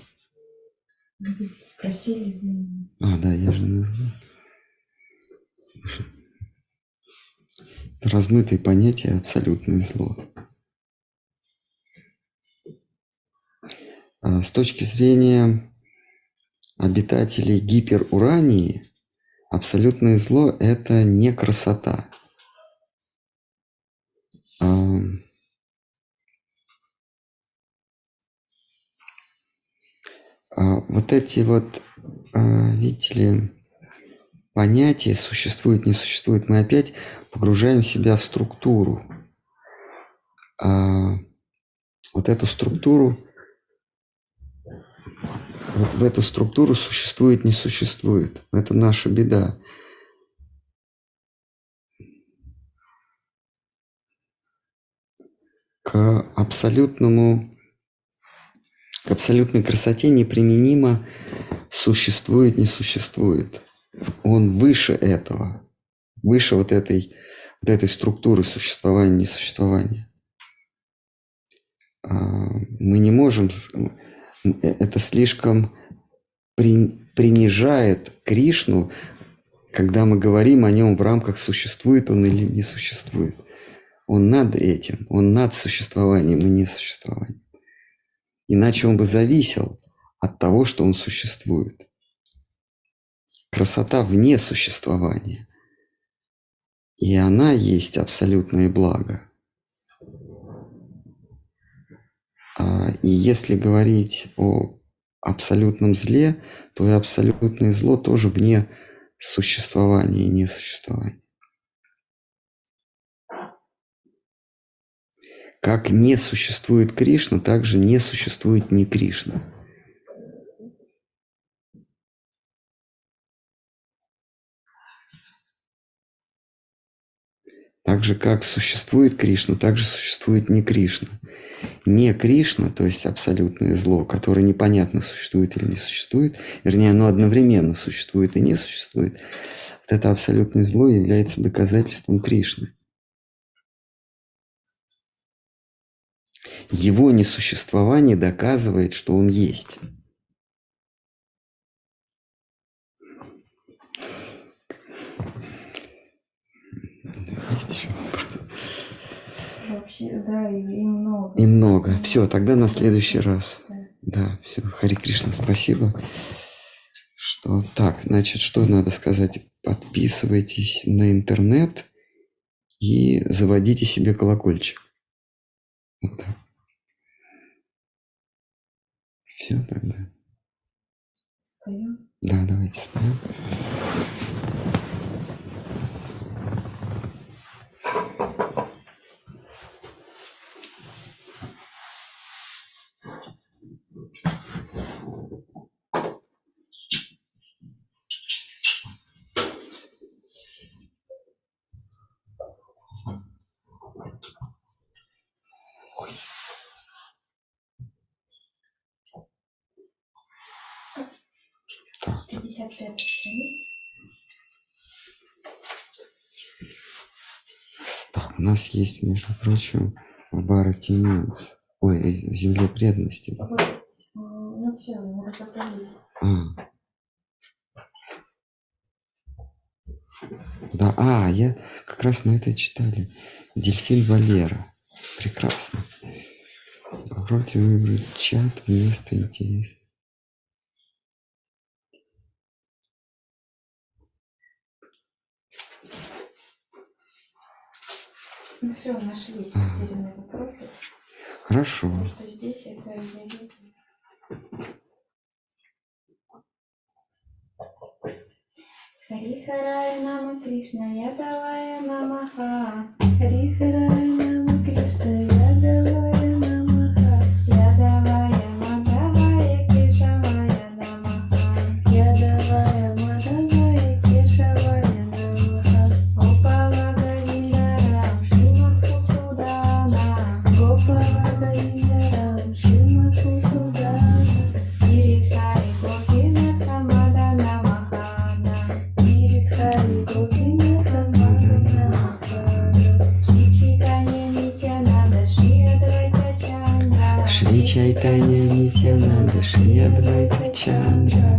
Спросили, А, да, я же назвал. Размытые понятия абсолютное зло. А С точки зрения обитателей гиперурании, абсолютное зло – это не красота. Вот эти вот, а, видите ли, понятия существует, не существует, мы опять погружаем себя в структуру. А вот эту структуру, вот в эту структуру существует, не существует. Это наша беда. К абсолютному, к абсолютной красоте неприменимо существует, не существует. Он выше этого, выше вот этой, вот этой структуры существования, несуществования. А, Мы не можем, э, это слишком при- принижает Кришну, когда мы говорим о нем в рамках существует он или не существует. Он над этим, он над существованием и несуществованием. Иначе он бы зависел от того, что он существует. Красота вне существования. И она есть абсолютное благо. А, И если говорить о абсолютном зле, то и абсолютное зло тоже вне существования и несуществования. Как не существует Кришна, так же не существует не Кришна. Так же, как существует Кришна, так же существует не Кришна. Не Кришна, то есть абсолютное зло, которое непонятно существует или не существует, вернее, оно одновременно существует и не существует, вот это абсолютное зло является доказательством Кришны. Его несуществование доказывает, что он есть. Вообще, да, и, и много. И много. Все, тогда на следующий раз. Да. Да, все. Хари Кришна, спасибо. Что так, значит, что надо сказать? Подписывайтесь на интернет и заводите себе колокольчик. Вот так. Все тогда. Встаем. Да, давайте ставим. Так, 55 страница. так, у нас есть, между прочим, в Барате Ньюс. Ой, в земле преданности. Ну все, мы разобрались. А. Да, а, я как раз мы это читали. Дельфин Валера. Прекрасно. Попробуйте выбрать чат вместо интереса. Ну все, нашлись Ага. потерянные вопросы. Хорошо. То, что здесь, это я видела. Харихарая Нама Кришна Ядавая Намаха. Харихарая Шри Адвайта Чандра.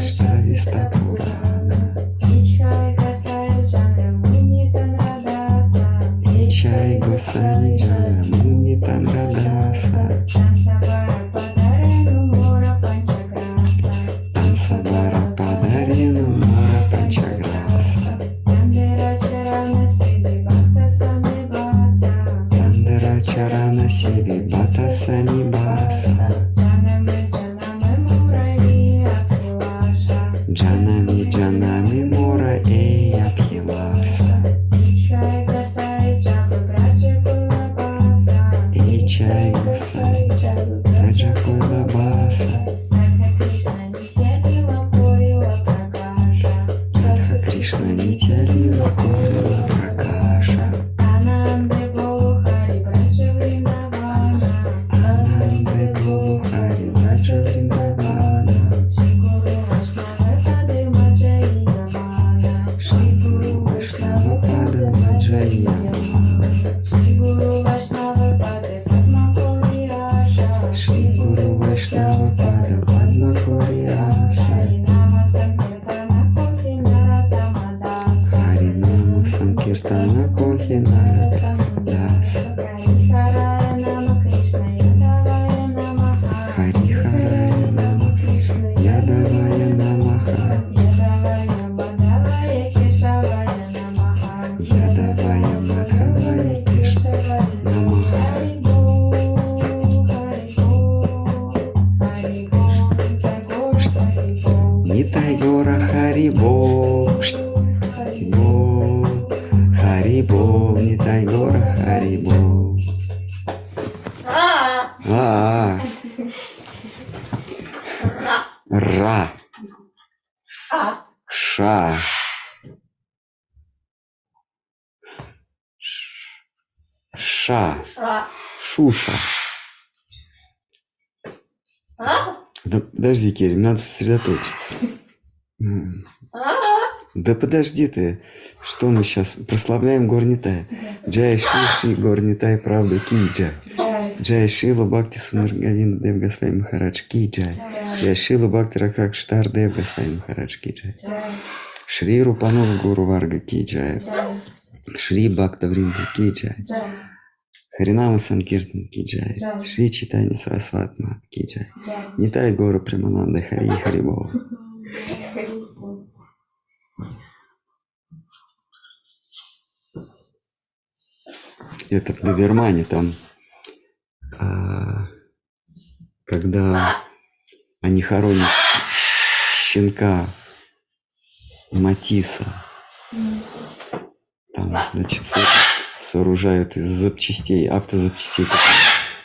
está está. Керри, надо сосредоточиться. М. Да подожди ты. Что мы сейчас прославляем Горнитай? Джай Ши Ши Горнитай, правда, Ки Джай. Джай, Шила Бхакти Сунаргавин Дев Госвами Махарадж Ки Джай. Джай Шила Бхакти Ракрак Штар Дев Госвами Махарадж Ки Джай. Шри Рупанова Гуру Варга Ки Джай. Джай, Шри Бхакта Вринда Ки Джай. Харинама Санкиртан Ки Джай. Джай. Шри Читани Сарасват Мат Ки Джай. Джай. Нитай Гора Примананда Хари Харибол. Это в Довермане там, а, когда они хоронят щенка Матисса, там, значит, сооружают из запчастей, автозапчастей какой-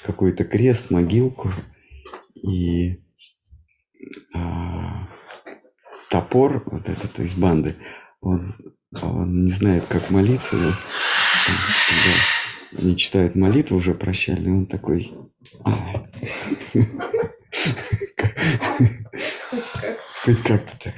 какой-то крест, могилку и а, топор, вот этот из банды, он, он не знает, как молиться, но там, когда они читают молитву уже прощальную, он такой... «А». Хоть как-то так.